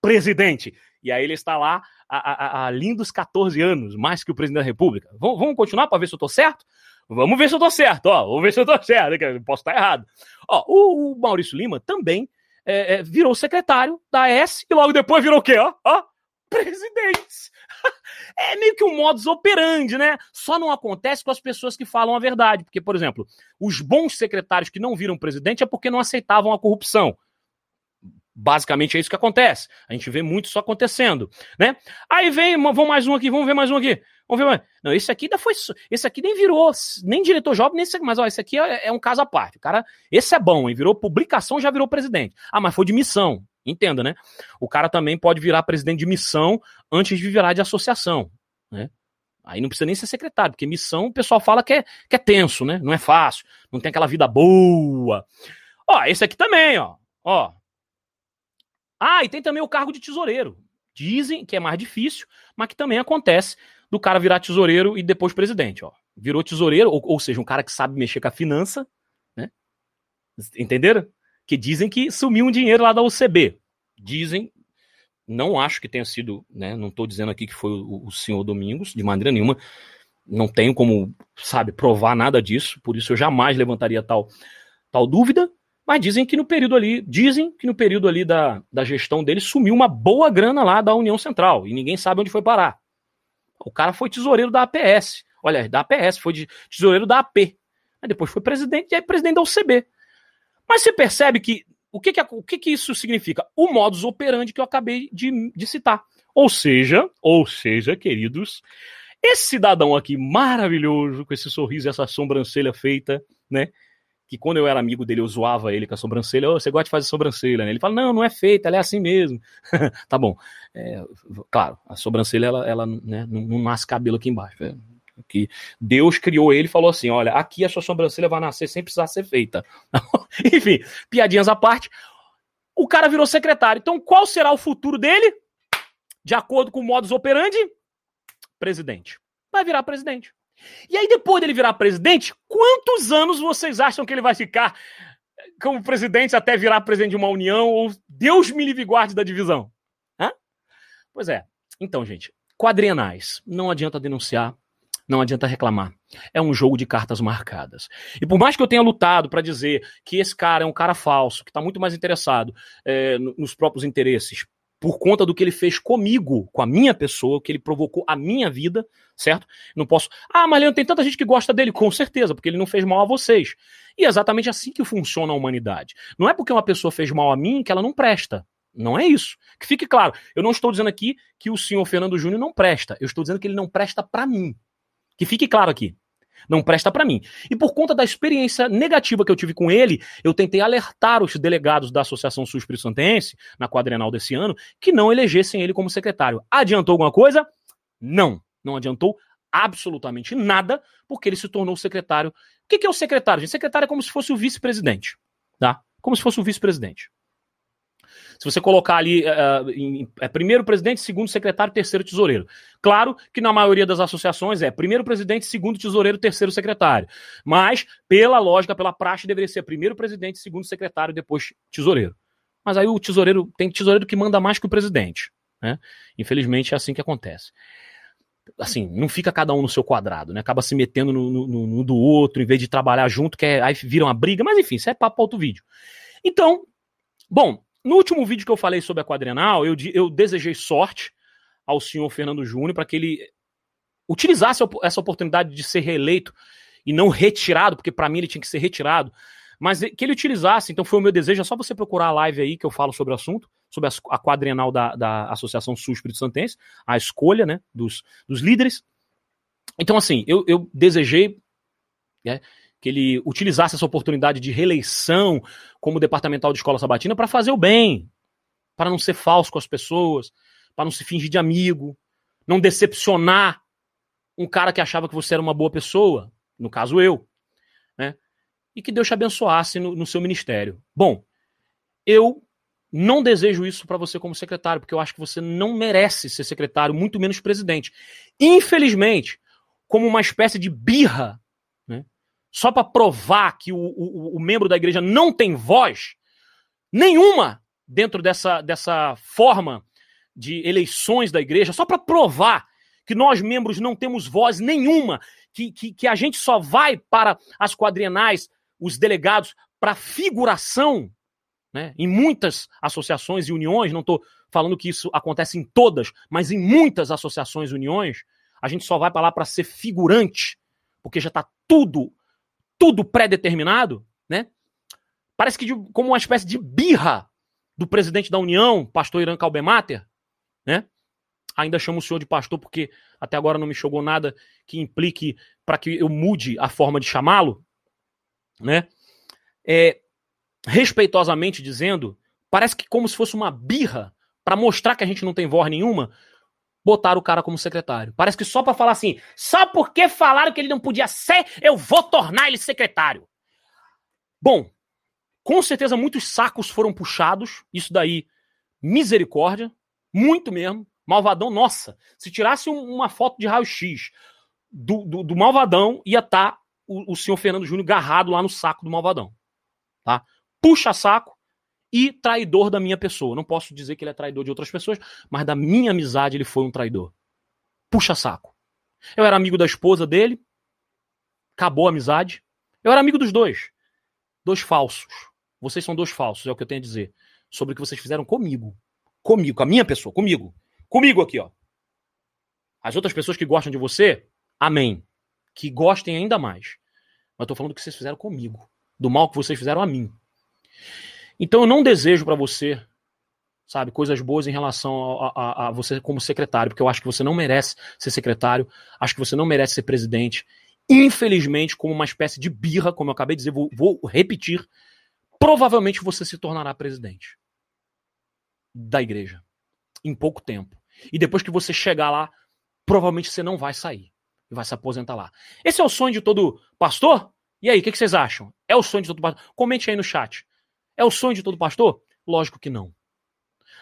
Presidente. E aí ele está lá há, há, há lindos 14 anos, mais que o presidente da República. Vamos, continuar para ver se eu estou certo? Vamos ver se eu tô certo, ó. Vamos ver se eu tô certo, que posso estar errado. Ó, o, o Maurício Lima também é, é, virou secretário da S e logo depois virou o quê, ó? Ó, presidente. é meio que um modus operandi, né? Só não acontece com as pessoas que falam a verdade. Porque, por exemplo, os bons secretários que não viram presidente é porque não aceitavam a corrupção. Basicamente é isso que acontece. A gente vê muito isso acontecendo, né? Aí vem, vamos mais um aqui, vamos ver mais um aqui. Vamos ver mais. Não, esse aqui ainda foi. Esse aqui nem virou, nem diretor jovem, nem mas ó, esse aqui é, é, um caso à parte. O cara, esse é bom, hein? Virou publicação, já virou presidente. Ah, mas foi de missão. Entenda, né? O cara também pode virar presidente de missão antes de virar de associação, né? Aí não precisa nem ser secretário, porque missão o pessoal fala que é, que é tenso, né? Não é fácil, não tem aquela vida boa. Ó, esse aqui também, ó. Ó, ah, e tem também o cargo de tesoureiro. Dizem que é mais difícil, mas que também acontece do cara virar tesoureiro e depois presidente, ó. Virou tesoureiro, ou, ou seja, um cara que sabe mexer com a finança, né? Entenderam? Que dizem que sumiu um dinheiro lá da UCB. Dizem, não acho que tenha sido, né? Não estou dizendo aqui que foi o, o senhor Domingos, de maneira nenhuma. Não tenho como, sabe, provar nada disso, por isso eu jamais levantaria tal, tal dúvida. Mas dizem que no período ali, dizem que no período ali da, da gestão dele sumiu uma boa grana lá da União Central e ninguém sabe onde foi parar. O cara foi tesoureiro da APS. Olha, da APS, foi de tesoureiro da AP. Depois foi presidente e aí presidente da UCB. Mas você percebe que o que, que, o que, que isso significa? O modus operandi que eu acabei de, de citar. Ou seja, ou seja, queridos, esse cidadão aqui maravilhoso, com esse sorriso e essa sobrancelha feita, né? que quando eu era amigo dele, eu zoava ele com a sobrancelha. Oh, você gosta de fazer sobrancelha, né? Ele fala, não, não é feita, ela é assim mesmo. tá bom. É, claro, a sobrancelha, ela, ela né, não, não, nasce cabelo aqui embaixo. É, que Deus criou ele e falou assim: olha, aqui a sua sobrancelha vai nascer sem precisar ser feita. Enfim, piadinhas à parte. O cara virou secretário. Então, qual será o futuro dele? De acordo com o modus operandi? Presidente. Vai virar presidente. E aí, depois dele virar presidente, quantos anos vocês acham que ele vai ficar como presidente até virar presidente de uma união? Ou Deus me livre guarde da divisão? Hã? Pois é. Então, gente, quadrienais. Não adianta denunciar, não adianta reclamar. É um jogo de cartas marcadas. E por mais que eu tenha lutado para dizer que esse cara é um cara falso, que está muito mais interessado é, nos próprios interesses, por conta do que ele fez comigo, com a minha pessoa, que ele provocou a minha vida, certo? Não posso. Ah, Marlene, tem tanta gente que gosta dele, com certeza, porque ele não fez mal a vocês. E é exatamente assim que funciona a humanidade. Não é porque uma pessoa fez mal a mim que ela não presta. Não é isso. Que fique claro, eu não estou dizendo aqui que o senhor Fernando Júnior não presta. Eu estou dizendo que ele não presta para mim. Que fique claro aqui não presta para mim. E por conta da experiência negativa que eu tive com ele, eu tentei alertar os delegados da Associação Sul Espírito Santense, na quadrenal desse ano, que não elegessem ele como secretário. Adiantou alguma coisa? Não. Não adiantou absolutamente nada, porque ele se tornou secretário. O que, é o secretário? O secretário é como se fosse o vice-presidente, tá? Como se fosse o vice-presidente. Se você colocar ali uh, em, é primeiro presidente, segundo secretário, terceiro tesoureiro. Claro que na maioria das associações é primeiro presidente, segundo tesoureiro, terceiro secretário. Mas, pela lógica, pela praxe, deveria ser primeiro presidente, segundo secretário, depois tesoureiro. Mas aí o tesoureiro tem tesoureiro que manda mais que o presidente. Né? Infelizmente é assim que acontece assim, não fica cada um no seu quadrado, né? Acaba se metendo no, no, no do outro, em vez de trabalhar junto, que é, aí vira uma briga, mas enfim, isso é papo outro vídeo. Então, bom, no último vídeo que eu falei sobre a quadrenal, eu, eu desejei sorte ao senhor Fernando Júnior para que ele utilizasse essa oportunidade de ser reeleito e não retirado, porque para mim ele tinha que ser retirado, mas que ele utilizasse. Então foi o meu desejo, é só você procurar a live aí que eu falo sobre o assunto, sobre a quadrenal da, da Associação Sul Espírito Santense, a escolha né, dos, dos líderes. Então, assim, eu, eu desejei né, que ele utilizasse essa oportunidade de reeleição como departamental de escola sabatina para fazer o bem, para não ser falso com as pessoas, para não se fingir de amigo, não decepcionar um cara que achava que você era uma boa pessoa, no caso eu, né? E que Deus te abençoasse no, no seu ministério. Bom, eu não desejo isso para você como secretário, porque eu acho que você não merece ser secretário, muito menos presidente. Infelizmente, como uma espécie de birra, só para provar que o, o, o, membro da igreja não tem voz nenhuma dentro dessa, dessa forma de eleições da igreja, só para provar que nós, membros, não temos voz nenhuma, que, que, que a gente só vai para as quadrienais, os delegados, para figuração né? Em muitas associações e uniões, não estou falando que isso acontece em todas, mas em muitas associações e uniões, a gente só vai para lá para ser figurante, porque já está tudo, tudo pré-determinado, né? Parece que de, como uma espécie de birra do presidente da União, pastor Irã Calbemater, né? Ainda chamo o senhor de pastor porque até agora não me chegou nada que implique para que eu mude a forma de chamá-lo, né? É, respeitosamente dizendo, parece que como se fosse uma birra para mostrar que a gente não tem voz nenhuma, botaram o cara como secretário. Parece que só para falar assim, só porque falaram que ele não podia ser, eu vou tornar ele secretário. Bom, com certeza muitos sacos foram puxados, isso daí, misericórdia, muito mesmo. Malvadão, nossa, se tirasse uma foto de raio-x do, do, do, Malvadão, ia estar tá o, o senhor Fernando Júnior garrado lá no saco do Malvadão. Tá? puxa-saco e traidor da minha pessoa. Não posso dizer que ele é traidor de outras pessoas, mas da minha amizade ele foi um traidor. Puxa-saco. Eu era amigo da esposa dele, acabou a amizade. Eu era amigo dos dois. Dois falsos. Vocês são dois falsos, é o que eu tenho a dizer. Sobre o que vocês fizeram comigo. Comigo, com a minha pessoa, comigo. Comigo aqui, ó. As outras pessoas que gostam de você, amém. Que gostem ainda mais. Mas eu tô falando do que vocês fizeram comigo. Do mal que vocês fizeram a mim. Então eu não desejo para você, sabe, coisas boas em relação a, a, a, você como secretário, porque eu acho que você não merece ser secretário, acho que você não merece ser presidente. Infelizmente, como uma espécie de birra, como eu acabei de dizer, vou, vou repetir, provavelmente você se tornará presidente da igreja em pouco tempo. E depois que você chegar lá, provavelmente você não vai sair e vai se aposentar lá. Esse é o sonho de todo pastor? E aí, o que, que, vocês acham? É o sonho de todo pastor? Comente aí no chat. É o sonho de todo pastor? Lógico que não.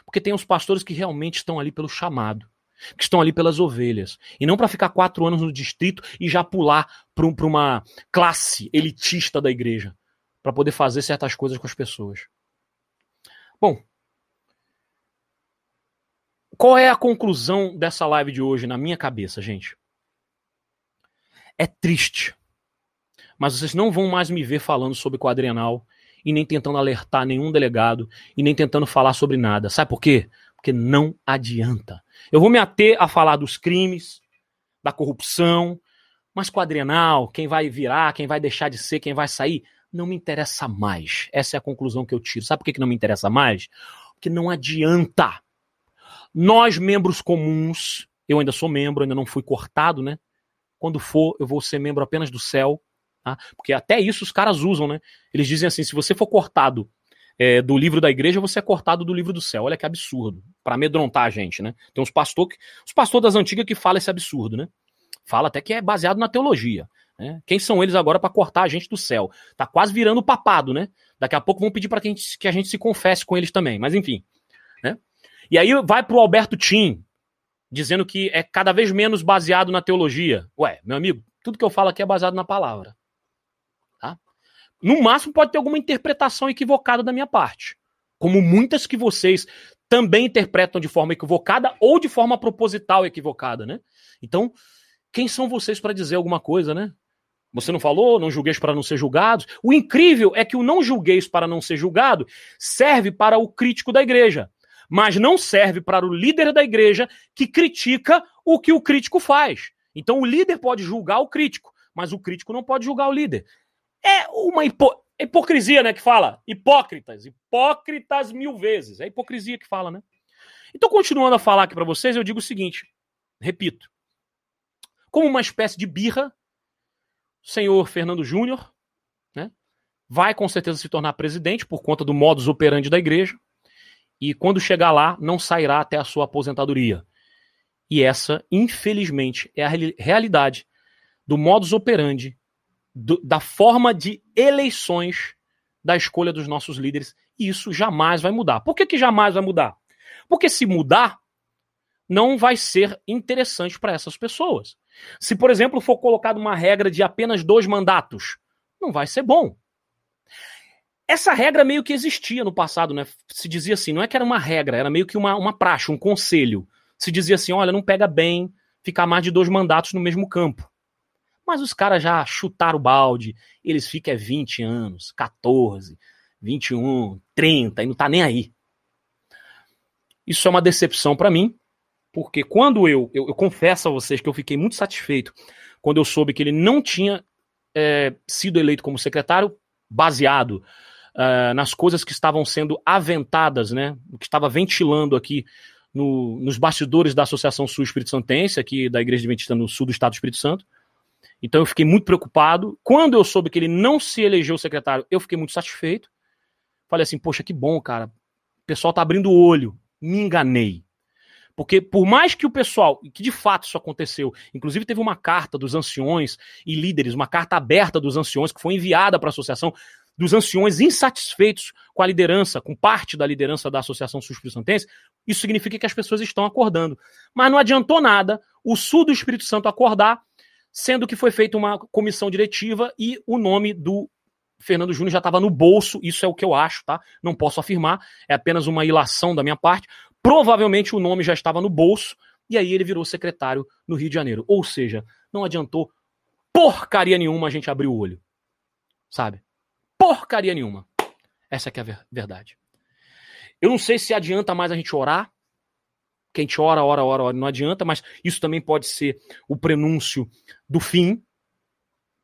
Porque tem os pastores que realmente estão ali pelo chamado, que estão ali pelas ovelhas. E não para ficar quatro anos no distrito e já pular para um, uma classe elitista da igreja, para poder fazer certas coisas com as pessoas. Bom, qual é a conclusão dessa live de hoje na minha cabeça, gente? É triste. Mas vocês não vão mais me ver falando sobre quadrenal e nem tentando alertar nenhum delegado e nem tentando falar sobre nada. Sabe por quê? Porque não adianta. Eu vou me ater a falar dos crimes, da corrupção, mas quadrenal, quem vai virar, quem vai deixar de ser, quem vai sair, não me interessa mais. Essa é a conclusão que eu tiro. Sabe por que, que não me interessa mais? Porque não adianta. Nós, membros comuns, eu ainda sou membro, ainda não fui cortado, né? Quando for, eu vou ser membro apenas do céu. Tá? Porque até isso os caras usam, né? Eles dizem assim: se você for cortado é, do livro da igreja, você é cortado do livro do céu. Olha que absurdo. para amedrontar a gente, né? Tem uns pastores os pastores das antigas que falam esse absurdo, né? Fala até que é baseado na teologia. Né? Quem são eles agora para cortar a gente do céu? Tá quase virando papado, né? Daqui a pouco vão pedir para que, que a gente se confesse com eles também. Mas enfim. Né? E aí vai para o Alberto Tim, dizendo que é cada vez menos baseado na teologia. Ué, meu amigo, tudo que eu falo aqui é baseado na palavra. No máximo pode ter alguma interpretação equivocada da minha parte. Como muitas que vocês também interpretam de forma equivocada ou de forma proposital equivocada, né? Então, quem são vocês para dizer alguma coisa, né? Você não falou, não julgueis para não ser julgados. O incrível é que o não julgueis para não ser julgado serve para o crítico da igreja, mas não serve para o líder da igreja que critica o que o crítico faz. Então o líder pode julgar o crítico, mas o crítico não pode julgar o líder. É uma hipo... hipocrisia, né, que fala. Hipócritas, hipócritas mil vezes. É hipocrisia que fala, né? Então, continuando a falar aqui para vocês, eu digo o seguinte, repito. Como uma espécie de birra, senhor Fernando Júnior, né, vai com certeza se tornar presidente por conta do modus operandi da igreja, e quando chegar lá, não sairá até a sua aposentadoria. E essa, infelizmente, é a realidade do modus operandi, do, da forma de eleições da escolha dos nossos líderes, e isso jamais vai mudar. Por que, que jamais vai mudar? Porque se mudar, não vai ser interessante para essas pessoas. Se, por exemplo, for colocada uma regra de apenas dois mandatos, não vai ser bom. Essa regra meio que existia no passado, né? Se dizia assim, não é que era uma regra, era meio que uma, uma praxe, um conselho. Se dizia assim, olha, não pega bem ficar mais de dois mandatos no mesmo campo. Mas os caras já chutaram o balde, eles ficam é 20 anos, 14, 21, 30 e não tá nem aí. Isso é uma decepção para mim, porque quando eu, eu, eu, confesso a vocês que eu fiquei muito satisfeito quando eu soube que ele não tinha é, sido eleito como secretário, baseado uh, nas coisas que estavam sendo aventadas, né? O que estava ventilando aqui no, nos bastidores da Associação Sul Espírito Santense, aqui da Igreja Adventista no sul do Estado do Espírito Santo. Então eu fiquei muito preocupado. Quando eu soube que ele não se elegeu secretário, eu fiquei muito satisfeito. Falei assim, poxa, que bom, cara. O pessoal tá abrindo o olho. Me enganei. Porque por mais que o pessoal, que de fato isso aconteceu, inclusive teve uma carta dos anciões e líderes, uma carta aberta dos anciões que foi enviada para a associação, dos anciões insatisfeitos com a liderança, com parte da liderança da Associação Sul Espírito Santense, isso significa que as pessoas estão acordando. Mas não adiantou nada o Sul do Espírito Santo acordar, sendo que foi feita uma comissão diretiva e o nome do Fernando Júnior já estava no bolso, isso é o que eu acho, tá? Não posso afirmar, é apenas uma ilação da minha parte, Provavelmente o nome já estava no bolso e aí ele virou secretário no Rio de Janeiro. Ou seja, não adiantou porcaria nenhuma a gente abrir o olho. Sabe? Porcaria nenhuma. Essa que é a verdade. Eu não sei se adianta mais a gente orar. Que a gente ora, ora, ora, ora, não adianta, mas isso também pode ser o prenúncio do fim.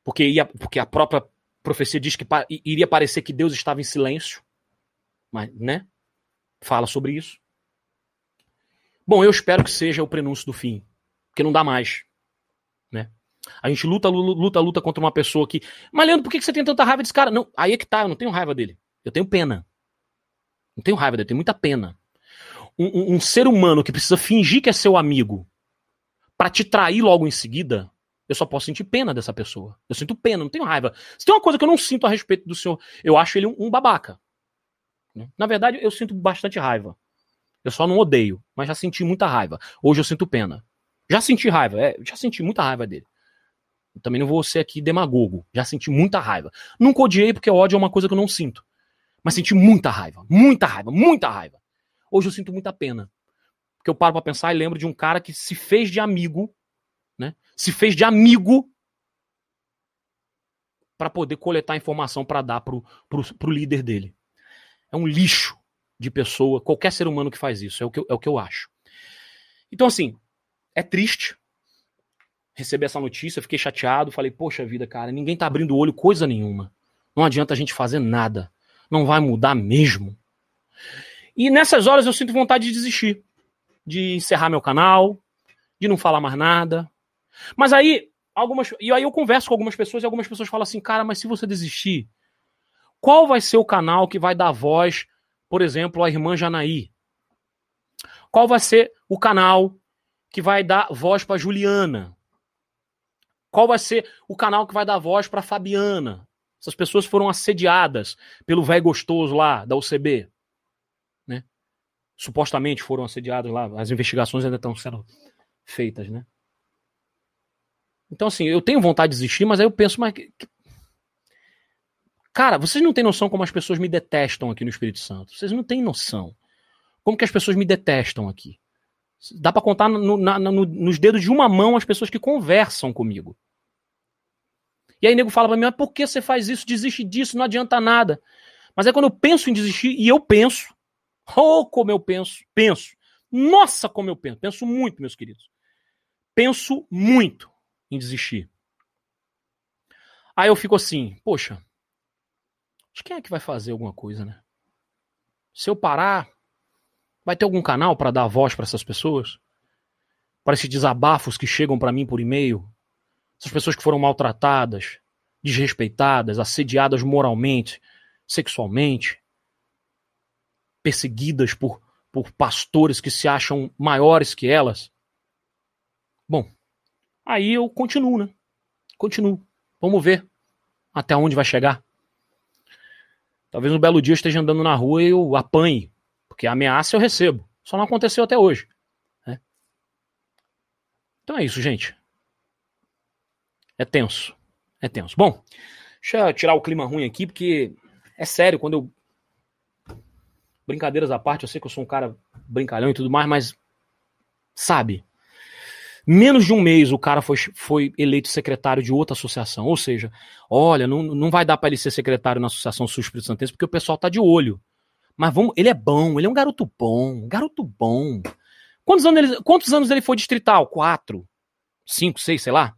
Porque, ia, porque a própria profecia diz que iria parecer que Deus estava em silêncio. Mas, né? Fala sobre isso. Bom, eu espero que seja o prenúncio do fim, porque não dá mais, né? A gente luta, luta, luta contra uma pessoa que. Mas, Leandro, por que você tem tanta raiva desse cara? Não, aí é que tá, eu não tenho raiva dele. Eu tenho pena. Não tenho raiva dele, eu tenho muita pena. Um, um, ser humano que precisa fingir que é seu amigo para te trair logo em seguida, eu só posso sentir pena dessa pessoa. Eu sinto pena, não tenho raiva. Se tem uma coisa que eu não sinto a respeito do senhor, eu acho ele um, um babaca. Né? Na verdade, eu sinto bastante raiva. Eu só não odeio, mas já senti muita raiva. Hoje eu sinto pena. Já senti raiva, é, já senti muita raiva dele. Eu também não vou ser aqui demagogo. Já senti muita raiva. Nunca odiei porque ódio é uma coisa que eu não sinto. Mas senti muita raiva, muita raiva, muita raiva. Hoje eu sinto muita pena. Porque eu paro pra pensar e lembro de um cara que se fez de amigo, né? Se fez de amigo para poder coletar informação para dar pro, pro, pro líder dele. É um lixo de pessoa, qualquer ser humano que faz isso, é o que eu, é o que eu acho. Então, assim, é triste receber essa notícia, fiquei chateado, falei, poxa vida, cara, ninguém tá abrindo o olho coisa nenhuma. Não adianta a gente fazer nada. Não vai mudar mesmo. E nessas horas eu sinto vontade de desistir. De encerrar meu canal, de não falar mais nada. Mas aí, algumas. E aí eu converso com algumas pessoas e algumas pessoas falam assim, cara, mas se você desistir, qual vai ser o canal que vai dar voz por exemplo, a irmã Janaí? Qual vai ser o canal que vai dar voz para Juliana? Qual vai ser o canal que vai dar voz para Fabiana? Essas pessoas foram assediadas pelo velho gostoso lá da UCB? Supostamente foram assediados lá. As investigações ainda estão sendo feitas, né? Então, assim, eu tenho vontade de desistir, mas aí eu penso, mas. Cara, vocês não têm noção como as pessoas me detestam aqui no Espírito Santo. Vocês não têm noção. Como que as pessoas me detestam aqui. Dá para contar no, na, no, nos dedos de uma mão as pessoas que conversam comigo. E aí nego fala pra mim, mas por que você faz isso? Desiste disso, não adianta nada. Mas é quando eu penso em desistir, e eu penso, oh, como eu penso, penso. Nossa, como eu penso. Penso muito, meus queridos. Penso muito em desistir. Aí eu fico assim, poxa, de quem é que vai fazer alguma coisa, né? Se eu parar, vai ter algum canal para dar voz para essas pessoas? Para esses desabafos que chegam para mim por e-mail? Essas pessoas que foram maltratadas, desrespeitadas, assediadas moralmente, sexualmente, perseguidas por, por pastores que se acham maiores que elas. Bom, aí eu continuo, né? Continuo. Vamos ver até onde vai chegar. Talvez um belo dia eu esteja andando na rua e eu apanhe, porque ameaça eu recebo. Só não aconteceu até hoje. Né? Então é isso, gente. É tenso. É tenso. Bom, deixa eu tirar o clima ruim aqui, porque é sério, quando eu. Brincadeiras à parte, eu sei que eu sou um cara brincalhão e tudo mais, mas. Sabe? Menos de um mês o cara foi, foi eleito secretário de outra associação. Ou seja, olha, não, não vai dar para ele ser secretário na Associação Sul Espírito Santense porque o pessoal tá de olho. Mas vamos, ele é bom, ele é um garoto bom, garoto bom. Quantos anos ele, quantos anos ele foi distrital? Quatro? Cinco, seis, sei lá?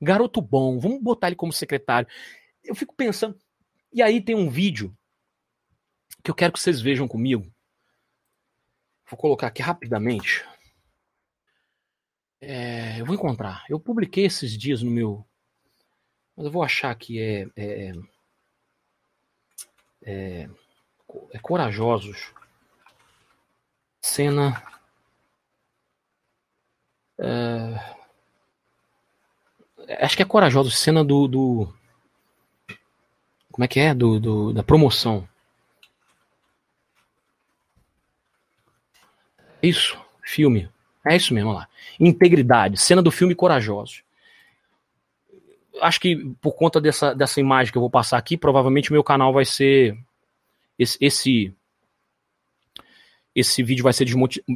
Garoto bom, vamos botar ele como secretário. Eu fico pensando. E aí tem um vídeo que eu quero que vocês vejam comigo. Vou colocar aqui rapidamente. É, eu vou encontrar. Eu publiquei esses dias no meu. Mas eu vou achar que é. É, é, é Corajosos. Cena. É, Acho que é corajoso. Cena do. do como é que é? Do, do, da promoção. Isso, filme. É isso mesmo lá. Integridade. Cena do filme Corajosos. Acho que por conta dessa, dessa imagem que eu vou passar aqui, provavelmente o meu canal vai ser. Esse, esse, esse vídeo vai ser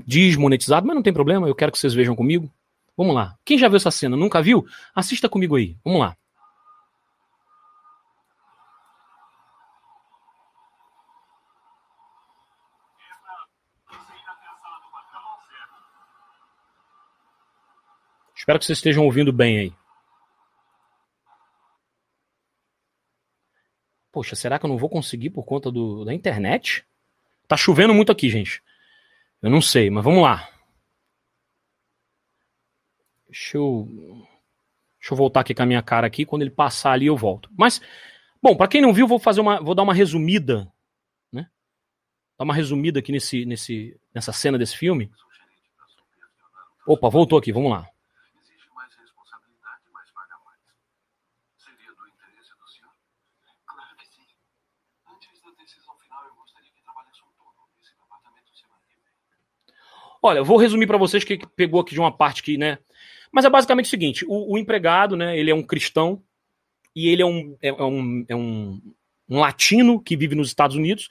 desmonetizado, mas não tem problema, eu quero que vocês vejam comigo. Vamos lá. Quem já viu essa cena? Nunca viu? Assista comigo aí. Vamos lá. Espero que vocês estejam ouvindo bem aí. Poxa, será que eu não vou conseguir por conta do, da internet? Tá chovendo muito aqui, gente. Eu não sei, mas vamos lá. Deixa eu, deixa eu voltar aqui com a minha cara aqui. Quando ele passar ali, eu volto. Mas, bom, para quem não viu, vou fazer uma, vou dar uma resumida, né? Dar uma resumida aqui nesse, nesse, nessa cena desse filme. Opa, voltou aqui. Vamos lá. Olha, eu vou resumir para vocês que pegou aqui de uma parte que, né, mas é basicamente o seguinte: o, o empregado, né, ele é um cristão e ele é um, é, é, um, é um, um latino que vive nos Estados Unidos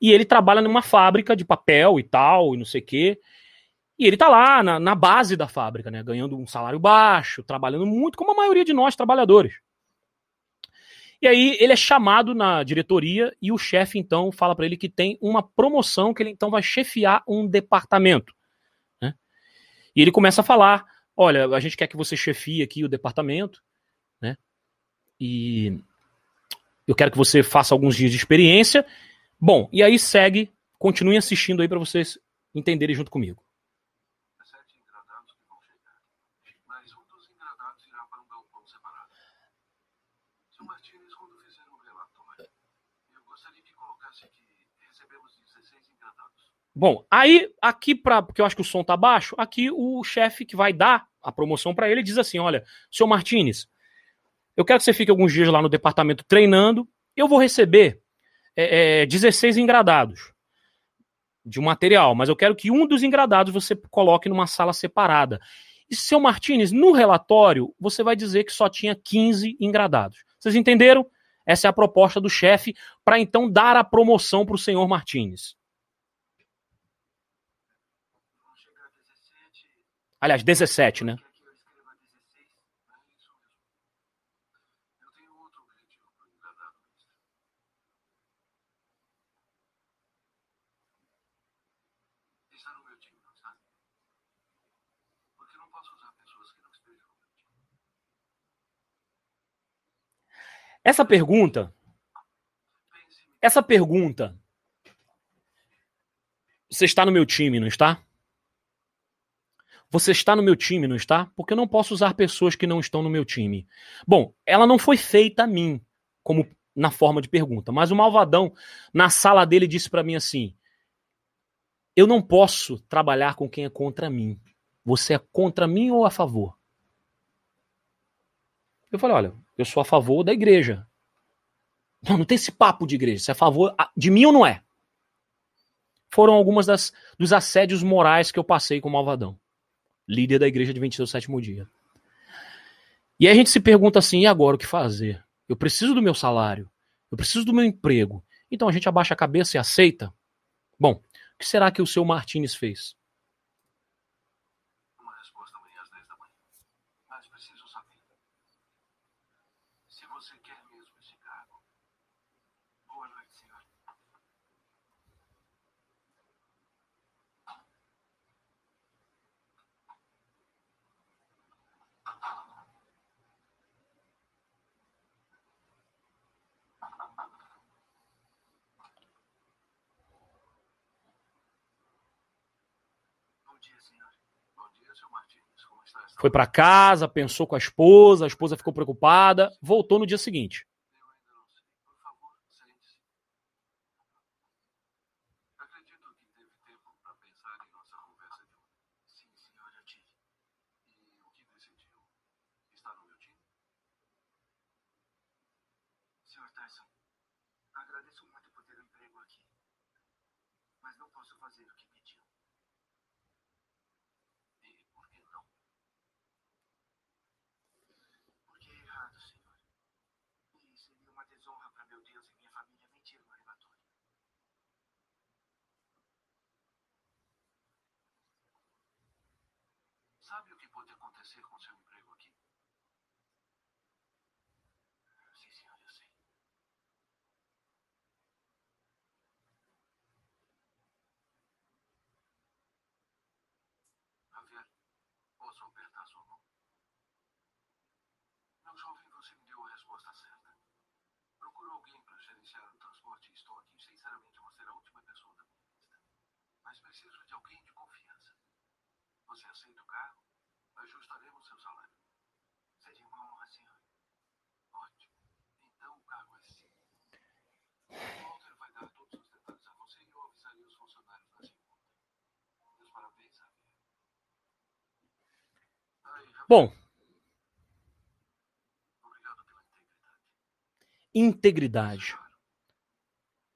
e ele trabalha numa fábrica de papel e tal, e não sei o quê. E ele tá lá na, na, base da fábrica, né? Ganhando um salário baixo, trabalhando muito, como a maioria de nós trabalhadores. E aí ele é chamado na diretoria e o chefe então fala para ele que tem uma promoção que ele então vai chefiar um departamento. E ele começa a falar olha, a gente quer que você chefie aqui o departamento, né? E eu quero que você faça alguns dias de experiência. Bom, e aí segue, continue assistindo aí para vocês entenderem junto comigo. Bom, aí aqui para porque eu acho que o som tá baixo, aqui o chefe que vai dar a promoção para ele diz assim: "Olha, senhor Martinez, eu quero que você fique alguns dias lá no departamento treinando. Eu vou receber é, é, 16 engradados. de material, mas eu quero que um dos engradados você coloque numa sala separada. E seu Martinez, no relatório, você vai dizer que só tinha 15 engradados. Vocês entenderam? Essa é a proposta do chefe para então dar a promoção para o senhor Martinez. Aliás, 17, né? Essa pergunta, essa pergunta, você está no meu time, não está? Você está no meu time, não está? Porque eu não posso usar pessoas que não estão no meu time. Bom, ela não foi feita a mim, como na forma de pergunta, mas o malvadão, na sala dele, disse para mim assim: Eu não posso trabalhar com quem é contra mim. Você é contra mim ou a favor? Eu falei: Olha, eu sou a favor da igreja. Não, não tem esse papo de igreja. Você é a favor de mim ou não é? Foram algumas das, dos assédios morais que eu passei com o Malvadão, líder da igreja de 26 sétimo dia. E a gente se pergunta assim: e agora o que fazer? Eu preciso do meu salário, eu preciso do meu emprego. Então a gente abaixa a cabeça e aceita? Bom, o que será que o seu Martinez fez? Foi para casa, pensou com a esposa, a esposa ficou preocupada, voltou no dia seguinte. Sabe o que pode acontecer com seu emprego aqui? Sim, senhor, eu sei. Javier, posso apertar sua mão? Meu jovem, você me deu a resposta certa. Procuro alguém para gerenciar o transporte e estou aqui. Sinceramente, você é a última pessoa da minha lista. Mas preciso de alguém de confiança. Você aceita o cargo? Ajustaremos seu salário. Seria uma honra, senhor. Ótimo. Então o cargo é seu. Walter vai dar todos os detalhes a você e eu avisarei os funcionários na segunda. Meus parabéns, Javier. Bom. Obrigado pela integridade. Integridade.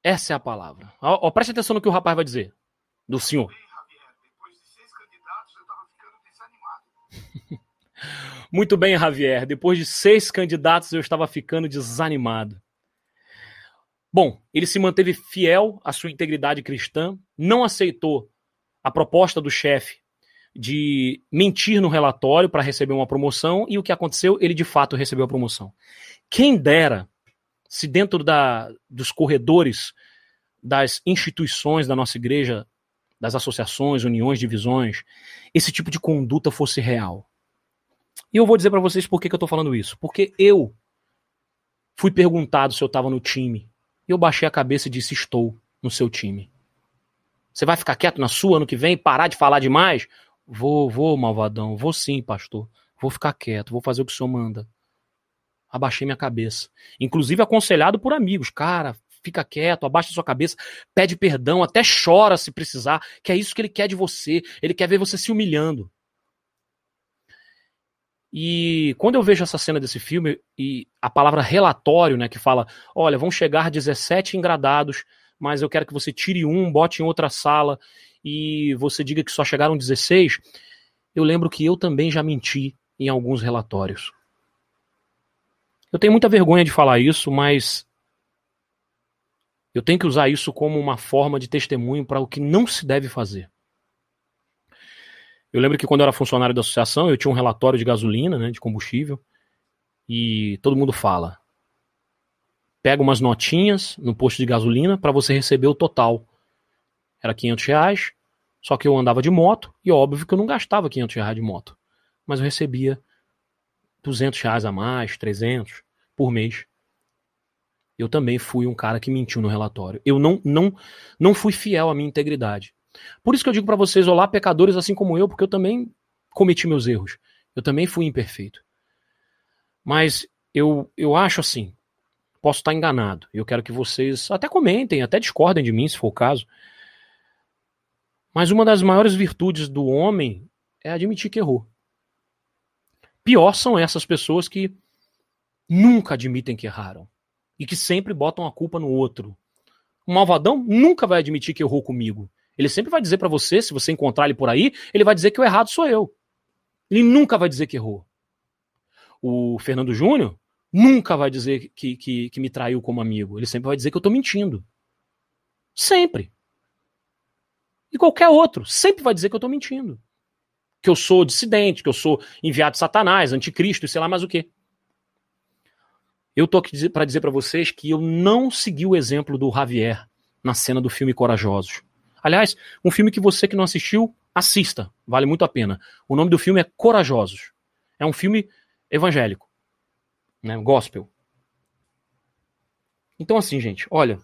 Essa é a palavra. Ó, ó, preste atenção no que o rapaz vai dizer. Do senhor. Muito bem, Javier. Depois de seis candidatos, eu estava ficando desanimado. Bom, ele se manteve fiel à sua integridade cristã, não aceitou a proposta do chefe de mentir no relatório para receber uma promoção, e o que aconteceu? Ele de fato recebeu a promoção. Quem dera se dentro da, dos corredores das instituições da nossa igreja, das associações, uniões, divisões, esse tipo de conduta fosse real. E eu vou dizer para vocês por que, que eu tô falando isso. Porque eu fui perguntado se eu tava no time. E eu baixei a cabeça e disse: Estou no seu time. Você vai ficar quieto na sua ano que vem, parar de falar demais? Vou, vou, malvadão. Vou sim, pastor. Vou ficar quieto, vou fazer o que o senhor manda. Abaixei minha cabeça. Inclusive aconselhado por amigos. Cara, fica quieto, abaixa sua cabeça, pede perdão, até chora se precisar, que é isso que ele quer de você. Ele quer ver você se humilhando. E quando eu vejo essa cena desse filme e a palavra relatório, né, que fala, olha, vão chegar 17 engradados mas eu quero que você tire um, bote em outra sala e você diga que só chegaram 16. Eu lembro que eu também já menti em alguns relatórios. Eu tenho muita vergonha de falar isso, mas eu tenho que usar isso como uma forma de testemunho para o que não se deve fazer. Eu lembro que quando eu era funcionário da associação, eu tinha um relatório de gasolina, né, de combustível, e todo mundo fala: pega umas notinhas no posto de gasolina para você receber o total. Era 500 reais, só que eu andava de moto, e óbvio que eu não gastava 500 reais de moto, mas eu recebia 200 reais a mais, 300 por mês. Eu também fui um cara que mentiu no relatório. Eu não, não, não fui fiel à minha integridade. Por isso que eu digo para vocês, olá pecadores assim como eu, porque eu também cometi meus erros. Eu também fui imperfeito. Mas eu, eu acho assim, posso estar enganado. Eu quero que vocês até comentem, até discordem de mim, se for o caso. Mas uma das maiores virtudes do homem é admitir que errou. Pior são essas pessoas que nunca admitem que erraram e que sempre botam a culpa no outro. O malvadão nunca vai admitir que errou comigo. Ele sempre vai dizer para você, se você encontrar ele por aí, ele vai dizer que o errado sou eu. Ele nunca vai dizer que errou. O Fernando Júnior nunca vai dizer que, que, que me traiu como amigo. Ele sempre vai dizer que eu tô mentindo. Sempre. E qualquer outro sempre vai dizer que eu tô mentindo. Que eu sou dissidente, que eu sou enviado de Satanás, anticristo e sei lá mais o quê. Eu tô aqui para dizer para vocês que eu não segui o exemplo do Javier na cena do filme Corajosos. Aliás, um filme que você que não assistiu, assista, vale muito a pena. O nome do filme é Corajosos. É um filme evangélico, né, gospel. Então assim, gente, olha,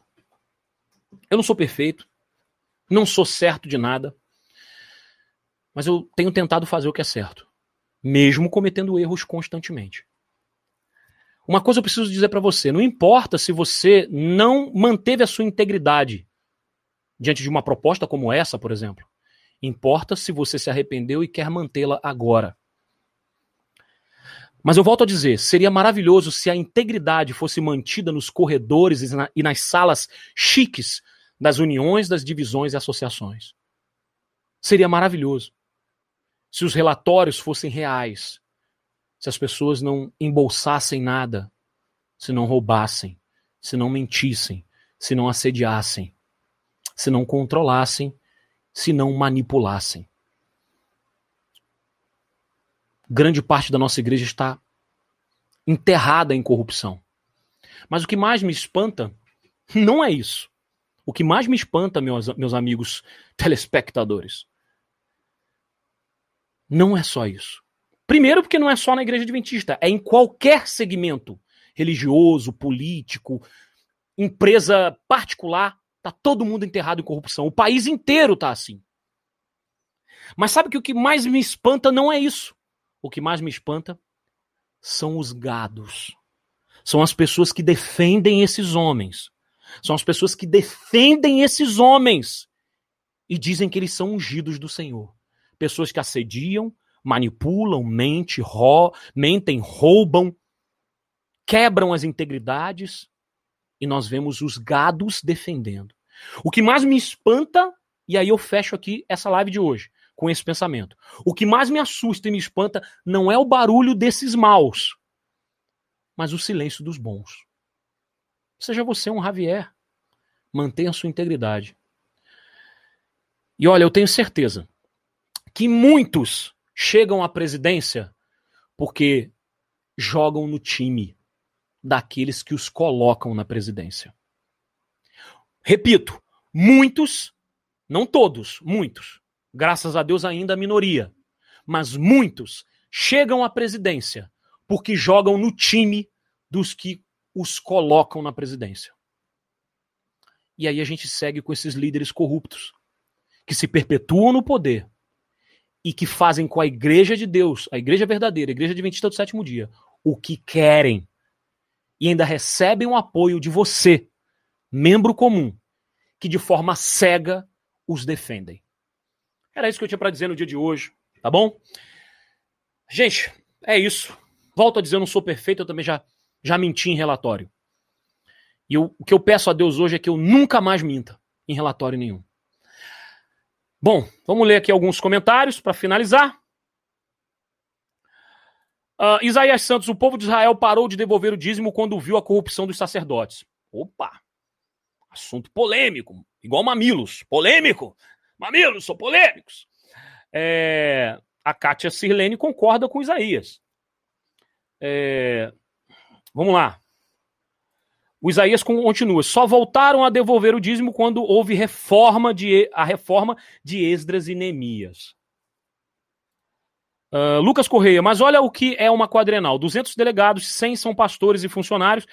eu não sou perfeito, não sou certo de nada, mas eu tenho tentado fazer o que é certo, mesmo cometendo erros constantemente. Uma coisa eu preciso dizer para você: não importa se você não manteve a sua integridade diante de uma proposta como essa, por exemplo. Importa se você se arrependeu e quer mantê-la agora. Mas eu volto a dizer, seria maravilhoso se a integridade fosse mantida nos corredores e nas salas chiques das uniões, das divisões e associações. Seria maravilhoso se os relatórios fossem reais, se as pessoas não embolsassem nada, se não roubassem, se não mentissem, se não assediassem, se não controlassem, se não manipulassem. Grande parte da nossa igreja está enterrada em corrupção. Mas o que mais me espanta não é isso. O que mais me espanta, meus, meus amigos telespectadores, não é só isso. Primeiro, porque não é só na igreja adventista, é em qualquer segmento religioso, político, empresa particular. Tá todo mundo enterrado em corrupção. O país inteiro tá assim. Mas sabe que o que mais me espanta não é isso. O que mais me espanta são os gados. São as pessoas que defendem esses homens. São as pessoas que defendem esses homens e dizem que eles são ungidos do Senhor. Pessoas que assediam, manipulam, mentem, mentem, roubam, quebram as integridades e nós vemos os gados defendendo. O que mais me espanta, e aí eu fecho aqui essa live de hoje com esse pensamento. O que mais me assusta e me espanta não é o barulho desses maus, mas o silêncio dos bons. Seja você um Javier, mantenha sua integridade. E olha, eu tenho certeza que muitos chegam à presidência porque jogam no time daqueles que os colocam na presidência. Repito, muitos, não todos, muitos, graças a Deus ainda a minoria, mas muitos chegam à presidência porque jogam no time dos que os colocam na presidência. E aí a gente segue com esses líderes corruptos, que se perpetuam no poder e que fazem com a igreja de Deus, a igreja verdadeira, a igreja adventista do sétimo dia, o que querem e ainda recebem o apoio de você, membro comum, que de forma cega os defendem. Era isso que eu tinha para dizer no dia de hoje, tá bom? Gente, é isso. Volto a dizer, eu não sou perfeito, eu também já, já menti em relatório. E eu, o que eu peço a Deus hoje é que eu nunca mais minta em relatório nenhum. Bom, vamos ler aqui alguns comentários para finalizar. Uh, Isaías Santos, o povo de Israel parou de devolver o dízimo quando viu a corrupção dos sacerdotes. Opa! Assunto polêmico, igual mamilos. Polêmico! Mamilos são polêmicos. É, a Kátia Sirlene concorda com Isaías. É, vamos lá. O Isaías continua. Só voltaram a devolver o dízimo quando houve reforma de, a reforma de Esdras e Neemias. Uh, Lucas Correia, mas olha o que é uma quadrenal: 200 delegados, 100 são pastores e funcionários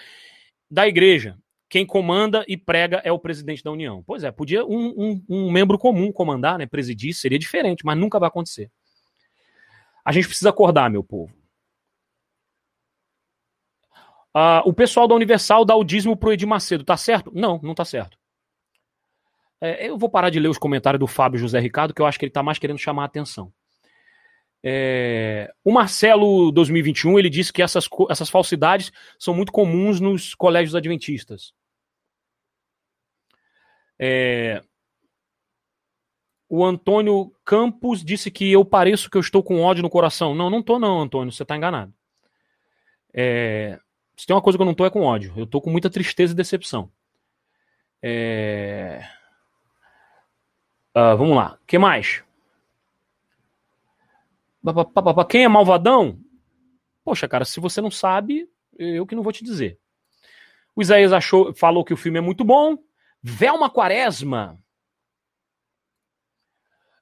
da igreja. Quem comanda e prega é o presidente da União. Pois é, podia um, um, um membro comum comandar, né, presidir, seria diferente, mas nunca vai acontecer. A gente precisa acordar, meu povo. Uh, o pessoal da Universal dá o dízimo pro Edir Macedo, tá certo? Não, não tá certo. É, eu vou parar de ler os comentários do Fábio José Ricardo, que eu acho que ele tá mais querendo chamar a atenção. É, o Marcelo 2021 ele disse que essas, essas falsidades são muito comuns nos colégios adventistas. É, o Antônio Campos disse que eu pareço que eu estou com ódio no coração. Não, não estou não, Antônio, você está enganado. É, se tem uma coisa que eu não estou é com ódio. Eu estou com muita tristeza e decepção. É... Uh, vamos lá. O que mais? Quem é malvadão? Poxa, cara, se você não sabe, eu que não vou te dizer. O Isaías achou, falou que o filme é muito bom. Velma Quaresma.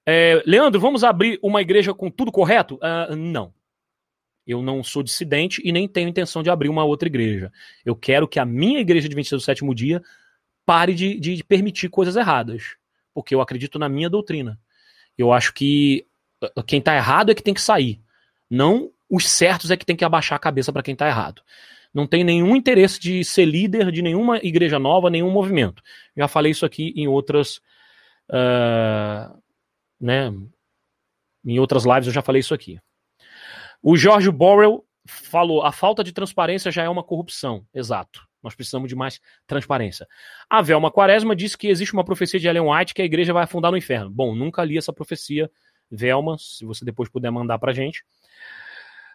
É, Leandro, vamos abrir uma igreja com tudo correto? Uh, não. Eu não sou dissidente e nem tenho intenção de abrir uma outra igreja. Eu quero que a minha igreja de 26 do sétimo dia pare de, de permitir coisas erradas. Porque eu acredito na minha doutrina. Eu acho que quem tá errado é que tem que sair. Não os certos é que tem que abaixar a cabeça para quem tá errado. Não tem nenhum interesse de ser líder de nenhuma igreja nova, nenhum movimento. Já falei isso aqui em outras. Uh, né, em outras lives eu já falei isso aqui. O George Borrell falou: a falta de transparência já é uma corrupção. Exato. Nós precisamos de mais transparência. A Velma Quaresma disse que existe uma profecia de Ellen White que a igreja vai afundar no inferno. Bom, nunca li essa profecia Velma, se você depois puder mandar pra gente.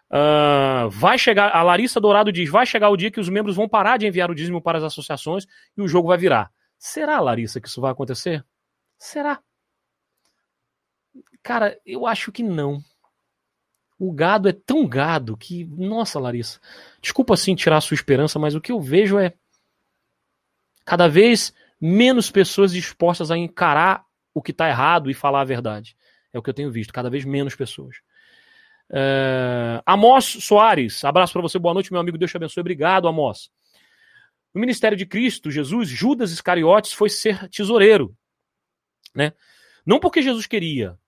Uh, vai chegar, a Larissa Dourado diz: vai chegar o dia que os membros vão parar de enviar o dízimo para as associações e o jogo vai virar. Será, Larissa, que isso vai acontecer? Será? Cara, eu acho que não. O gado é tão gado que, nossa, Larissa, desculpa assim tirar a sua esperança, mas o que eu vejo é cada vez menos pessoas dispostas a encarar o que está errado e falar a verdade. É o que eu tenho visto, cada vez menos pessoas. Uh, Amos Soares, abraço para você, boa noite, meu amigo, Deus te abençoe. Obrigado, Amos. No ministério de Cristo, Jesus, Judas Iscariotes foi ser tesoureiro. Né? Não porque Jesus queria,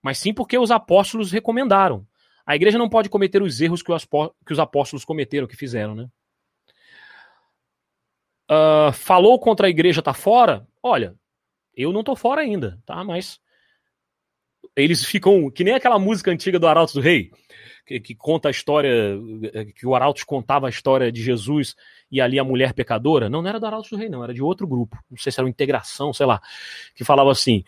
mas sim porque os apóstolos recomendaram. A igreja não pode cometer os erros que os apóstolos cometeram, que fizeram. Né? Uh, falou contra a igreja tá fora? Olha, eu não tô fora ainda, tá? Mas eles ficam que nem aquela música antiga do Arauto do Rei, que, que, conta a história, que o Arauto contava a história de Jesus e ali a mulher pecadora. Não, não era do Arauto do Rei, não, era de outro grupo. Não sei se era uma integração, sei lá, que falava assim: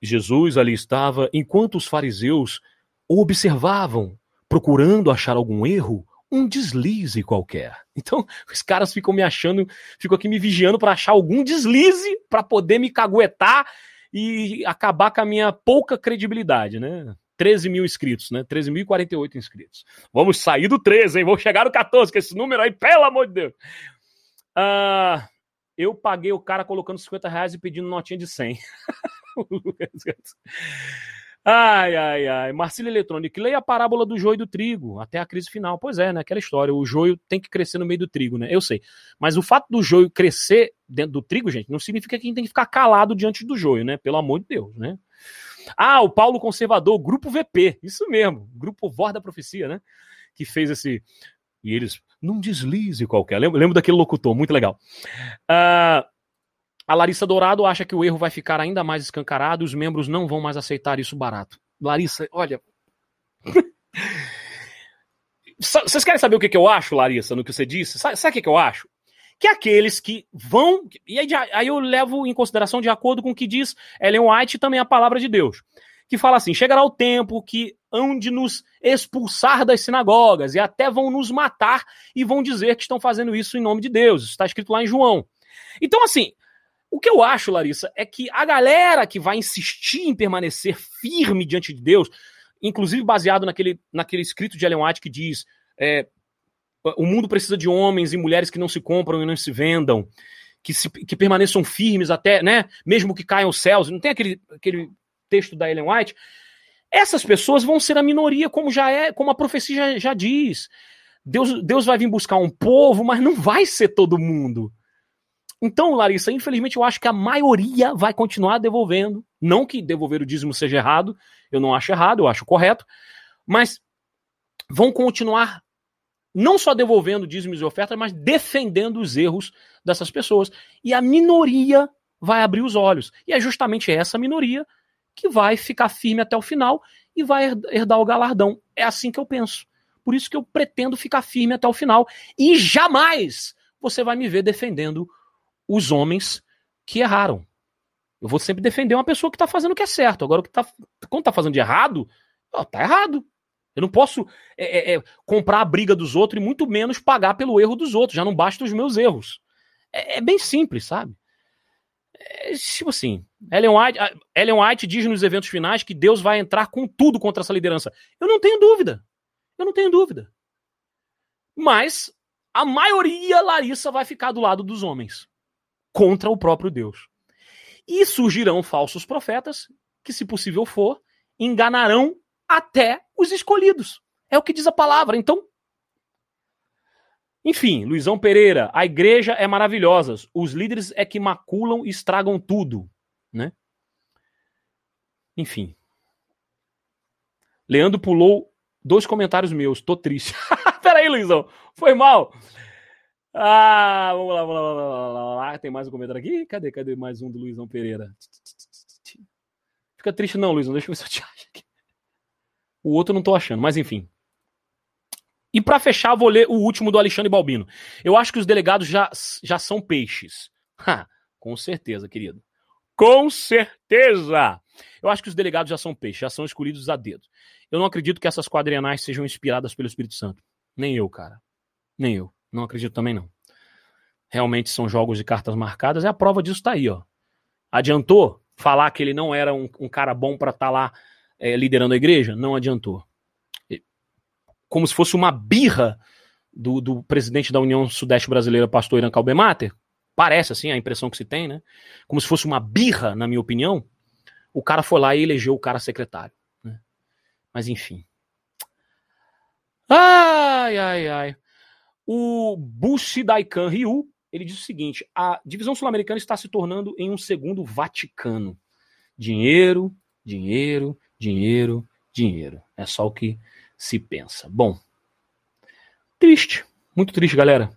Jesus ali estava, enquanto os fariseus observavam, procurando achar algum erro, um deslize qualquer. Então, os caras ficam me achando, ficam aqui me vigiando para achar algum deslize para poder me caguetar e acabar com a minha pouca credibilidade, né? 13 mil inscritos, né? 13.048 inscritos. Vamos sair do 13, hein? Vamos chegar no 14, que esse número aí, pelo amor de Deus. Uh, eu paguei o cara colocando 50 reais e pedindo notinha de 100. Ai, ai, ai. Marcílio Eletrônico, leia a parábola do joio e do trigo, até a crise final. Pois é, né? Aquela história. O joio tem que crescer no meio do trigo, né? Eu sei. Mas o fato do joio crescer dentro do trigo, gente, não significa que a gente tem que ficar calado diante do joio, né? Pelo amor de Deus, né? Ah, o Paulo Conservador, Grupo VP. Isso mesmo. Grupo Voz da Profecia, né? Que fez esse. E eles. Num deslize qualquer. Lembro, lembro daquele locutor, muito legal. Ah. Uh, a Larissa Dourado acha que o erro vai ficar ainda mais escancarado e os membros não vão mais aceitar isso barato. Larissa, olha. Vocês querem saber o que, eu acho, Larissa, no que você disse? Sabe, sabe o que, eu acho? que aqueles que vão. E aí, aí eu levo em consideração de acordo com o que diz Ellen White também a palavra de Deus. Que fala assim: chegará o tempo que hão de nos expulsar das sinagogas e até vão nos matar e vão dizer que estão fazendo isso em nome de Deus. Isso está escrito lá em João. Então, assim, o que eu acho, Larissa, é que a galera que vai insistir em permanecer firme diante de Deus, inclusive baseado naquele, naquele escrito de Ellen White que diz. É, o mundo precisa de homens e mulheres que não se compram e não se vendam, que, se, que permaneçam firmes até, né? Mesmo que caiam os céus. Não tem aquele, aquele texto da Ellen White? Essas pessoas vão ser a minoria, como já é, como a profecia já, já diz. Deus, Deus vai vir buscar um povo, mas não vai ser todo mundo. Então, Larissa, infelizmente eu acho que a maioria vai continuar devolvendo. Não que devolver o dízimo seja errado, eu não acho errado, eu acho correto, mas vão continuar não só devolvendo dízimos e ofertas, mas defendendo os erros dessas pessoas. E a minoria vai abrir os olhos. E é justamente essa minoria que vai ficar firme até o final e vai herdar o galardão. É assim que eu penso. Por isso que eu pretendo ficar firme até o final. E jamais você vai me ver defendendo os homens que erraram. Eu vou sempre defender uma pessoa que está fazendo o que é certo. Agora, o que tá, quando está fazendo de errado, ó, tá errado. Eu não posso é, é, é, comprar a briga dos outros e muito menos pagar pelo erro dos outros. Já não basta os meus erros. É, é bem simples, sabe? É, tipo assim, Ellen White, Ellen White diz nos eventos finais que Deus vai entrar com tudo contra essa liderança. Eu não tenho dúvida. Eu não tenho dúvida. Mas a maioria, Larissa, vai ficar do lado dos homens contra o próprio Deus. E surgirão falsos profetas que, se possível for, enganarão até os escolhidos. É o que diz a palavra. Então, enfim, Luizão Pereira, a igreja é maravilhosa. Os líderes é que maculam e estragam tudo, né? Enfim. Leandro pulou dois comentários meus. Tô triste. Peraí, Luizão. Foi mal. Ah, vamos lá, vamos lá, vamos lá, vamos lá. Tem mais um comentário aqui? Cadê? Cadê mais um do Luizão Pereira? Fica triste não, Luizão. Deixa eu ver se eu te acho aqui. O outro eu não tô achando, mas enfim. E para fechar, vou ler o último do Alexandre Balbino. Eu acho que os delegados já, já são peixes. Ha, com certeza, querido. Com certeza! Eu acho que os delegados já são peixes, já são escolhidos a dedo. Eu não acredito que essas quadrienais sejam inspiradas pelo Espírito Santo. Nem eu, cara. Nem eu. Não acredito também, não. Realmente são jogos de cartas marcadas e a prova disso tá aí, ó. Adiantou falar que ele não era um, um cara bom para estar tá lá é, liderando a igreja, não adiantou. Como se fosse uma birra do, do presidente da União Sudeste Brasileira, pastor Irã Calbemater, parece assim a impressão que se tem, né? Como se fosse uma birra, na minha opinião, o cara foi lá e elegeu o cara secretário. Né? Mas enfim. Ai, ai, ai. O Bushidaikan Ryu, ele diz o seguinte: a divisão sul-americana está se tornando em um segundo Vaticano. Dinheiro, dinheiro, dinheiro, dinheiro. É só o que se pensa. Bom, triste, muito triste, galera.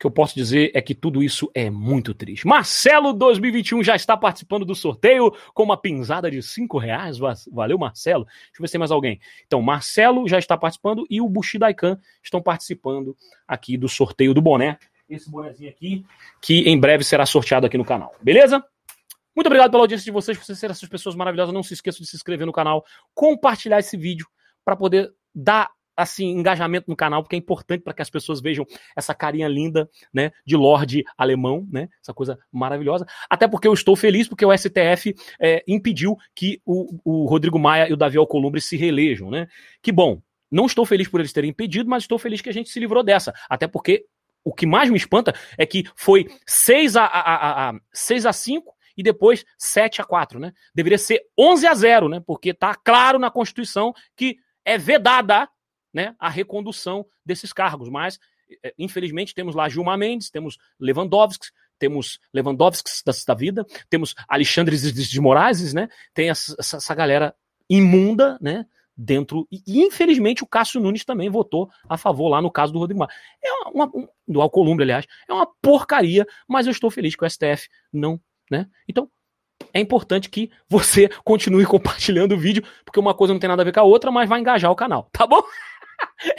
Que eu posso dizer é que tudo isso é muito triste. Marcelo 2021 já está participando do sorteio com uma pinzada de 5 reais. Valeu, Marcelo. Deixa eu ver se tem mais alguém. Então, Marcelo já está participando e o Bushidaikan estão participando aqui do sorteio do boné. Esse bonézinho aqui, que em breve será sorteado aqui no canal. Beleza? Muito obrigado pela audiência de vocês, por vocês serem essas pessoas maravilhosas. Não se esqueçam de se inscrever no canal, compartilhar esse vídeo para poder dar assim engajamento no canal, porque é importante para que as pessoas vejam essa carinha linda, né, de Lorde alemão, né, essa coisa maravilhosa. Até porque eu estou feliz porque o STF é, impediu que o, o, Rodrigo Maia e o Davi Alcolumbre se reelejam, né? Que bom. Não estou feliz por eles terem impedido, mas estou feliz que a gente se livrou dessa. Até porque o que mais me espanta é que foi 6 a, a, a, a 6 a 5 e depois 7 a 4, né? Deveria ser 11 a 0, né? Porque tá claro na Constituição que é vedada, né, a recondução desses cargos, mas é, infelizmente temos lá Gilmar Mendes, temos Lewandowski, temos Lewandowski da, da vida, temos Alexandre de Moraes, né? Tem essa, essa galera imunda, né? Dentro. E, infelizmente o Cássio Nunes também votou a favor lá no caso do Rodrigo Maia. É uma, uma, do Alcolumbre, aliás. É uma porcaria, mas eu estou feliz que o STF não né? Então, é importante que você continue compartilhando o vídeo, porque uma coisa não tem nada a ver com a outra, mas vai engajar o canal, tá bom?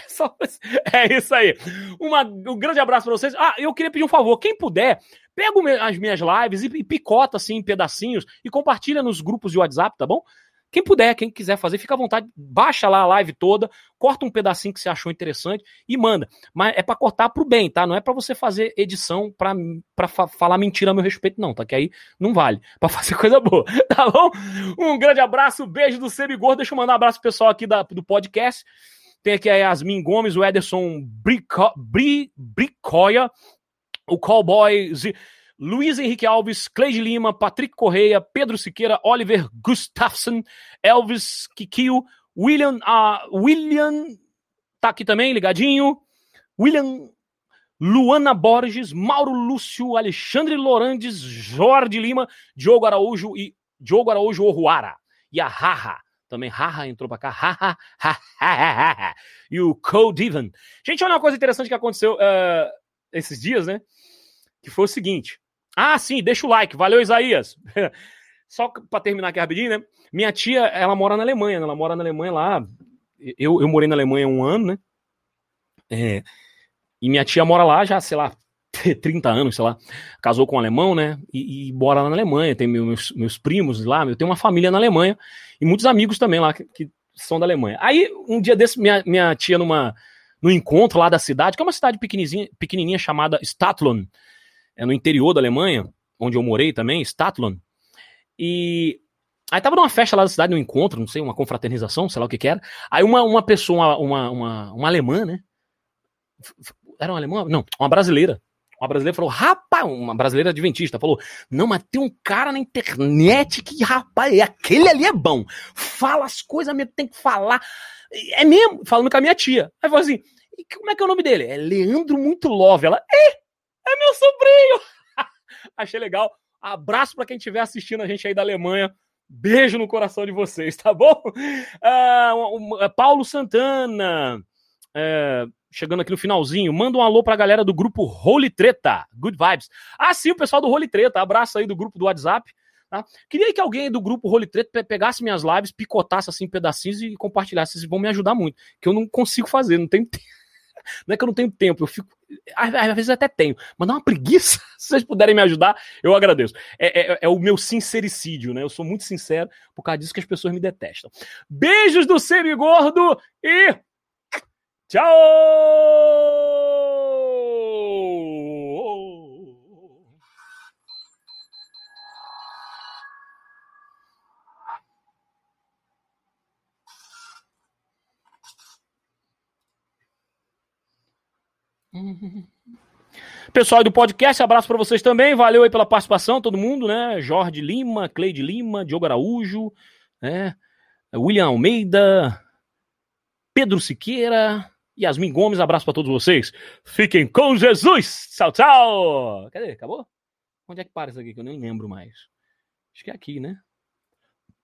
É, é isso aí. Uma... Um grande abraço para vocês. Ah, eu queria pedir um favor. Quem puder, pega as minhas lives e picota assim em pedacinhos e compartilha nos grupos de WhatsApp, tá bom? Quem puder, quem quiser fazer, fica à vontade, baixa lá a live toda, corta um pedacinho que você achou interessante e manda. Mas é para cortar pro bem, tá? Não é para você fazer edição pra, pra fa falar mentira a meu respeito, não, tá? Que aí não vale. Pra fazer coisa boa, tá bom? Um grande abraço, beijo do Semigor. Deixa eu mandar um abraço pro pessoal aqui da, do podcast. Tem aqui a Yasmin Gomes, o Ederson Brico, Bri, Bricoia, o Cowboy. Z, Luiz Henrique Alves, Cleide Lima, Patrick Correia, Pedro Siqueira, Oliver Gustafsson, Elvis Kikio, William, uh, William tá aqui também, ligadinho, William, Luana Borges, Mauro Lúcio, Alexandre Lorandes, Jorge Lima, Diogo Araújo e Diogo Araújo Oruara. E a Haha, também Haha entrou pra cá, Haha, Haha, e o Cole Divan. Gente, olha uma coisa interessante que aconteceu uh, esses dias, né? Que foi o seguinte. Ah, sim, deixa o like. Valeu, Isaías. Só para terminar aqui rapidinho, né? Minha tia, ela mora na Alemanha, né? ela mora na Alemanha lá. Eu, eu morei na Alemanha um ano, né? É, e minha tia mora lá já, sei lá, 30 anos, sei lá. Casou com um alemão, né? E, e mora lá na Alemanha. Tem meus, meus primos lá, eu tenho uma família na Alemanha e muitos amigos também lá que, que são da Alemanha. Aí, um dia desse, minha, minha tia, numa, no encontro lá da cidade, que é uma cidade pequenininha, pequenininha chamada Stadtlon, é no interior da Alemanha, onde eu morei também, Stadtlon. E aí tava numa festa lá da cidade, um encontro, não sei, uma confraternização, sei lá o que que era. Aí uma, uma pessoa, uma, uma, uma alemã, né? Era uma alemã? Não, uma brasileira. Uma brasileira falou, rapaz, uma brasileira adventista, falou, não, mas tem um cara na internet que, rapaz, aquele ali é bom. Fala as coisas mesmo, tem que falar. É mesmo, falando com a minha tia. Aí falou assim, como é que é o nome dele? É Leandro Muito Love. Ela, é, é meu sobrinho! Achei legal. Abraço para quem estiver assistindo a gente aí da Alemanha. Beijo no coração de vocês, tá bom? Uh, Paulo Santana, uh, chegando aqui no finalzinho, manda um alô pra galera do grupo Holy Treta. Good vibes. Ah, sim, o pessoal do Holy Treta. Abraço aí do grupo do WhatsApp. Tá? Queria que alguém do grupo Holy Treta pegasse minhas lives, picotasse assim pedacinhos e compartilhasse. Vocês vão me ajudar muito. Que eu não consigo fazer, não tenho tempo. Não é que eu não tenho tempo, eu fico. Às, vezes até tenho, mas dá uma preguiça. Se vocês puderem me ajudar, eu agradeço. É, é, é, o meu sincericídio, né? Eu sou muito sincero, por causa disso que as pessoas me detestam. Beijos do Semigordo e. Tchau! Pessoal do podcast, abraço para vocês também. Valeu aí pela participação, todo mundo, né? Jorge Lima, Cleide Lima, Diogo Araújo, né? William Almeida, Pedro Siqueira, Yasmin Gomes, abraço para todos vocês. Fiquem com Jesus. Tchau, tchau. Cadê? Acabou? Onde é que para isso aqui que eu nem lembro mais? Acho que é aqui, né?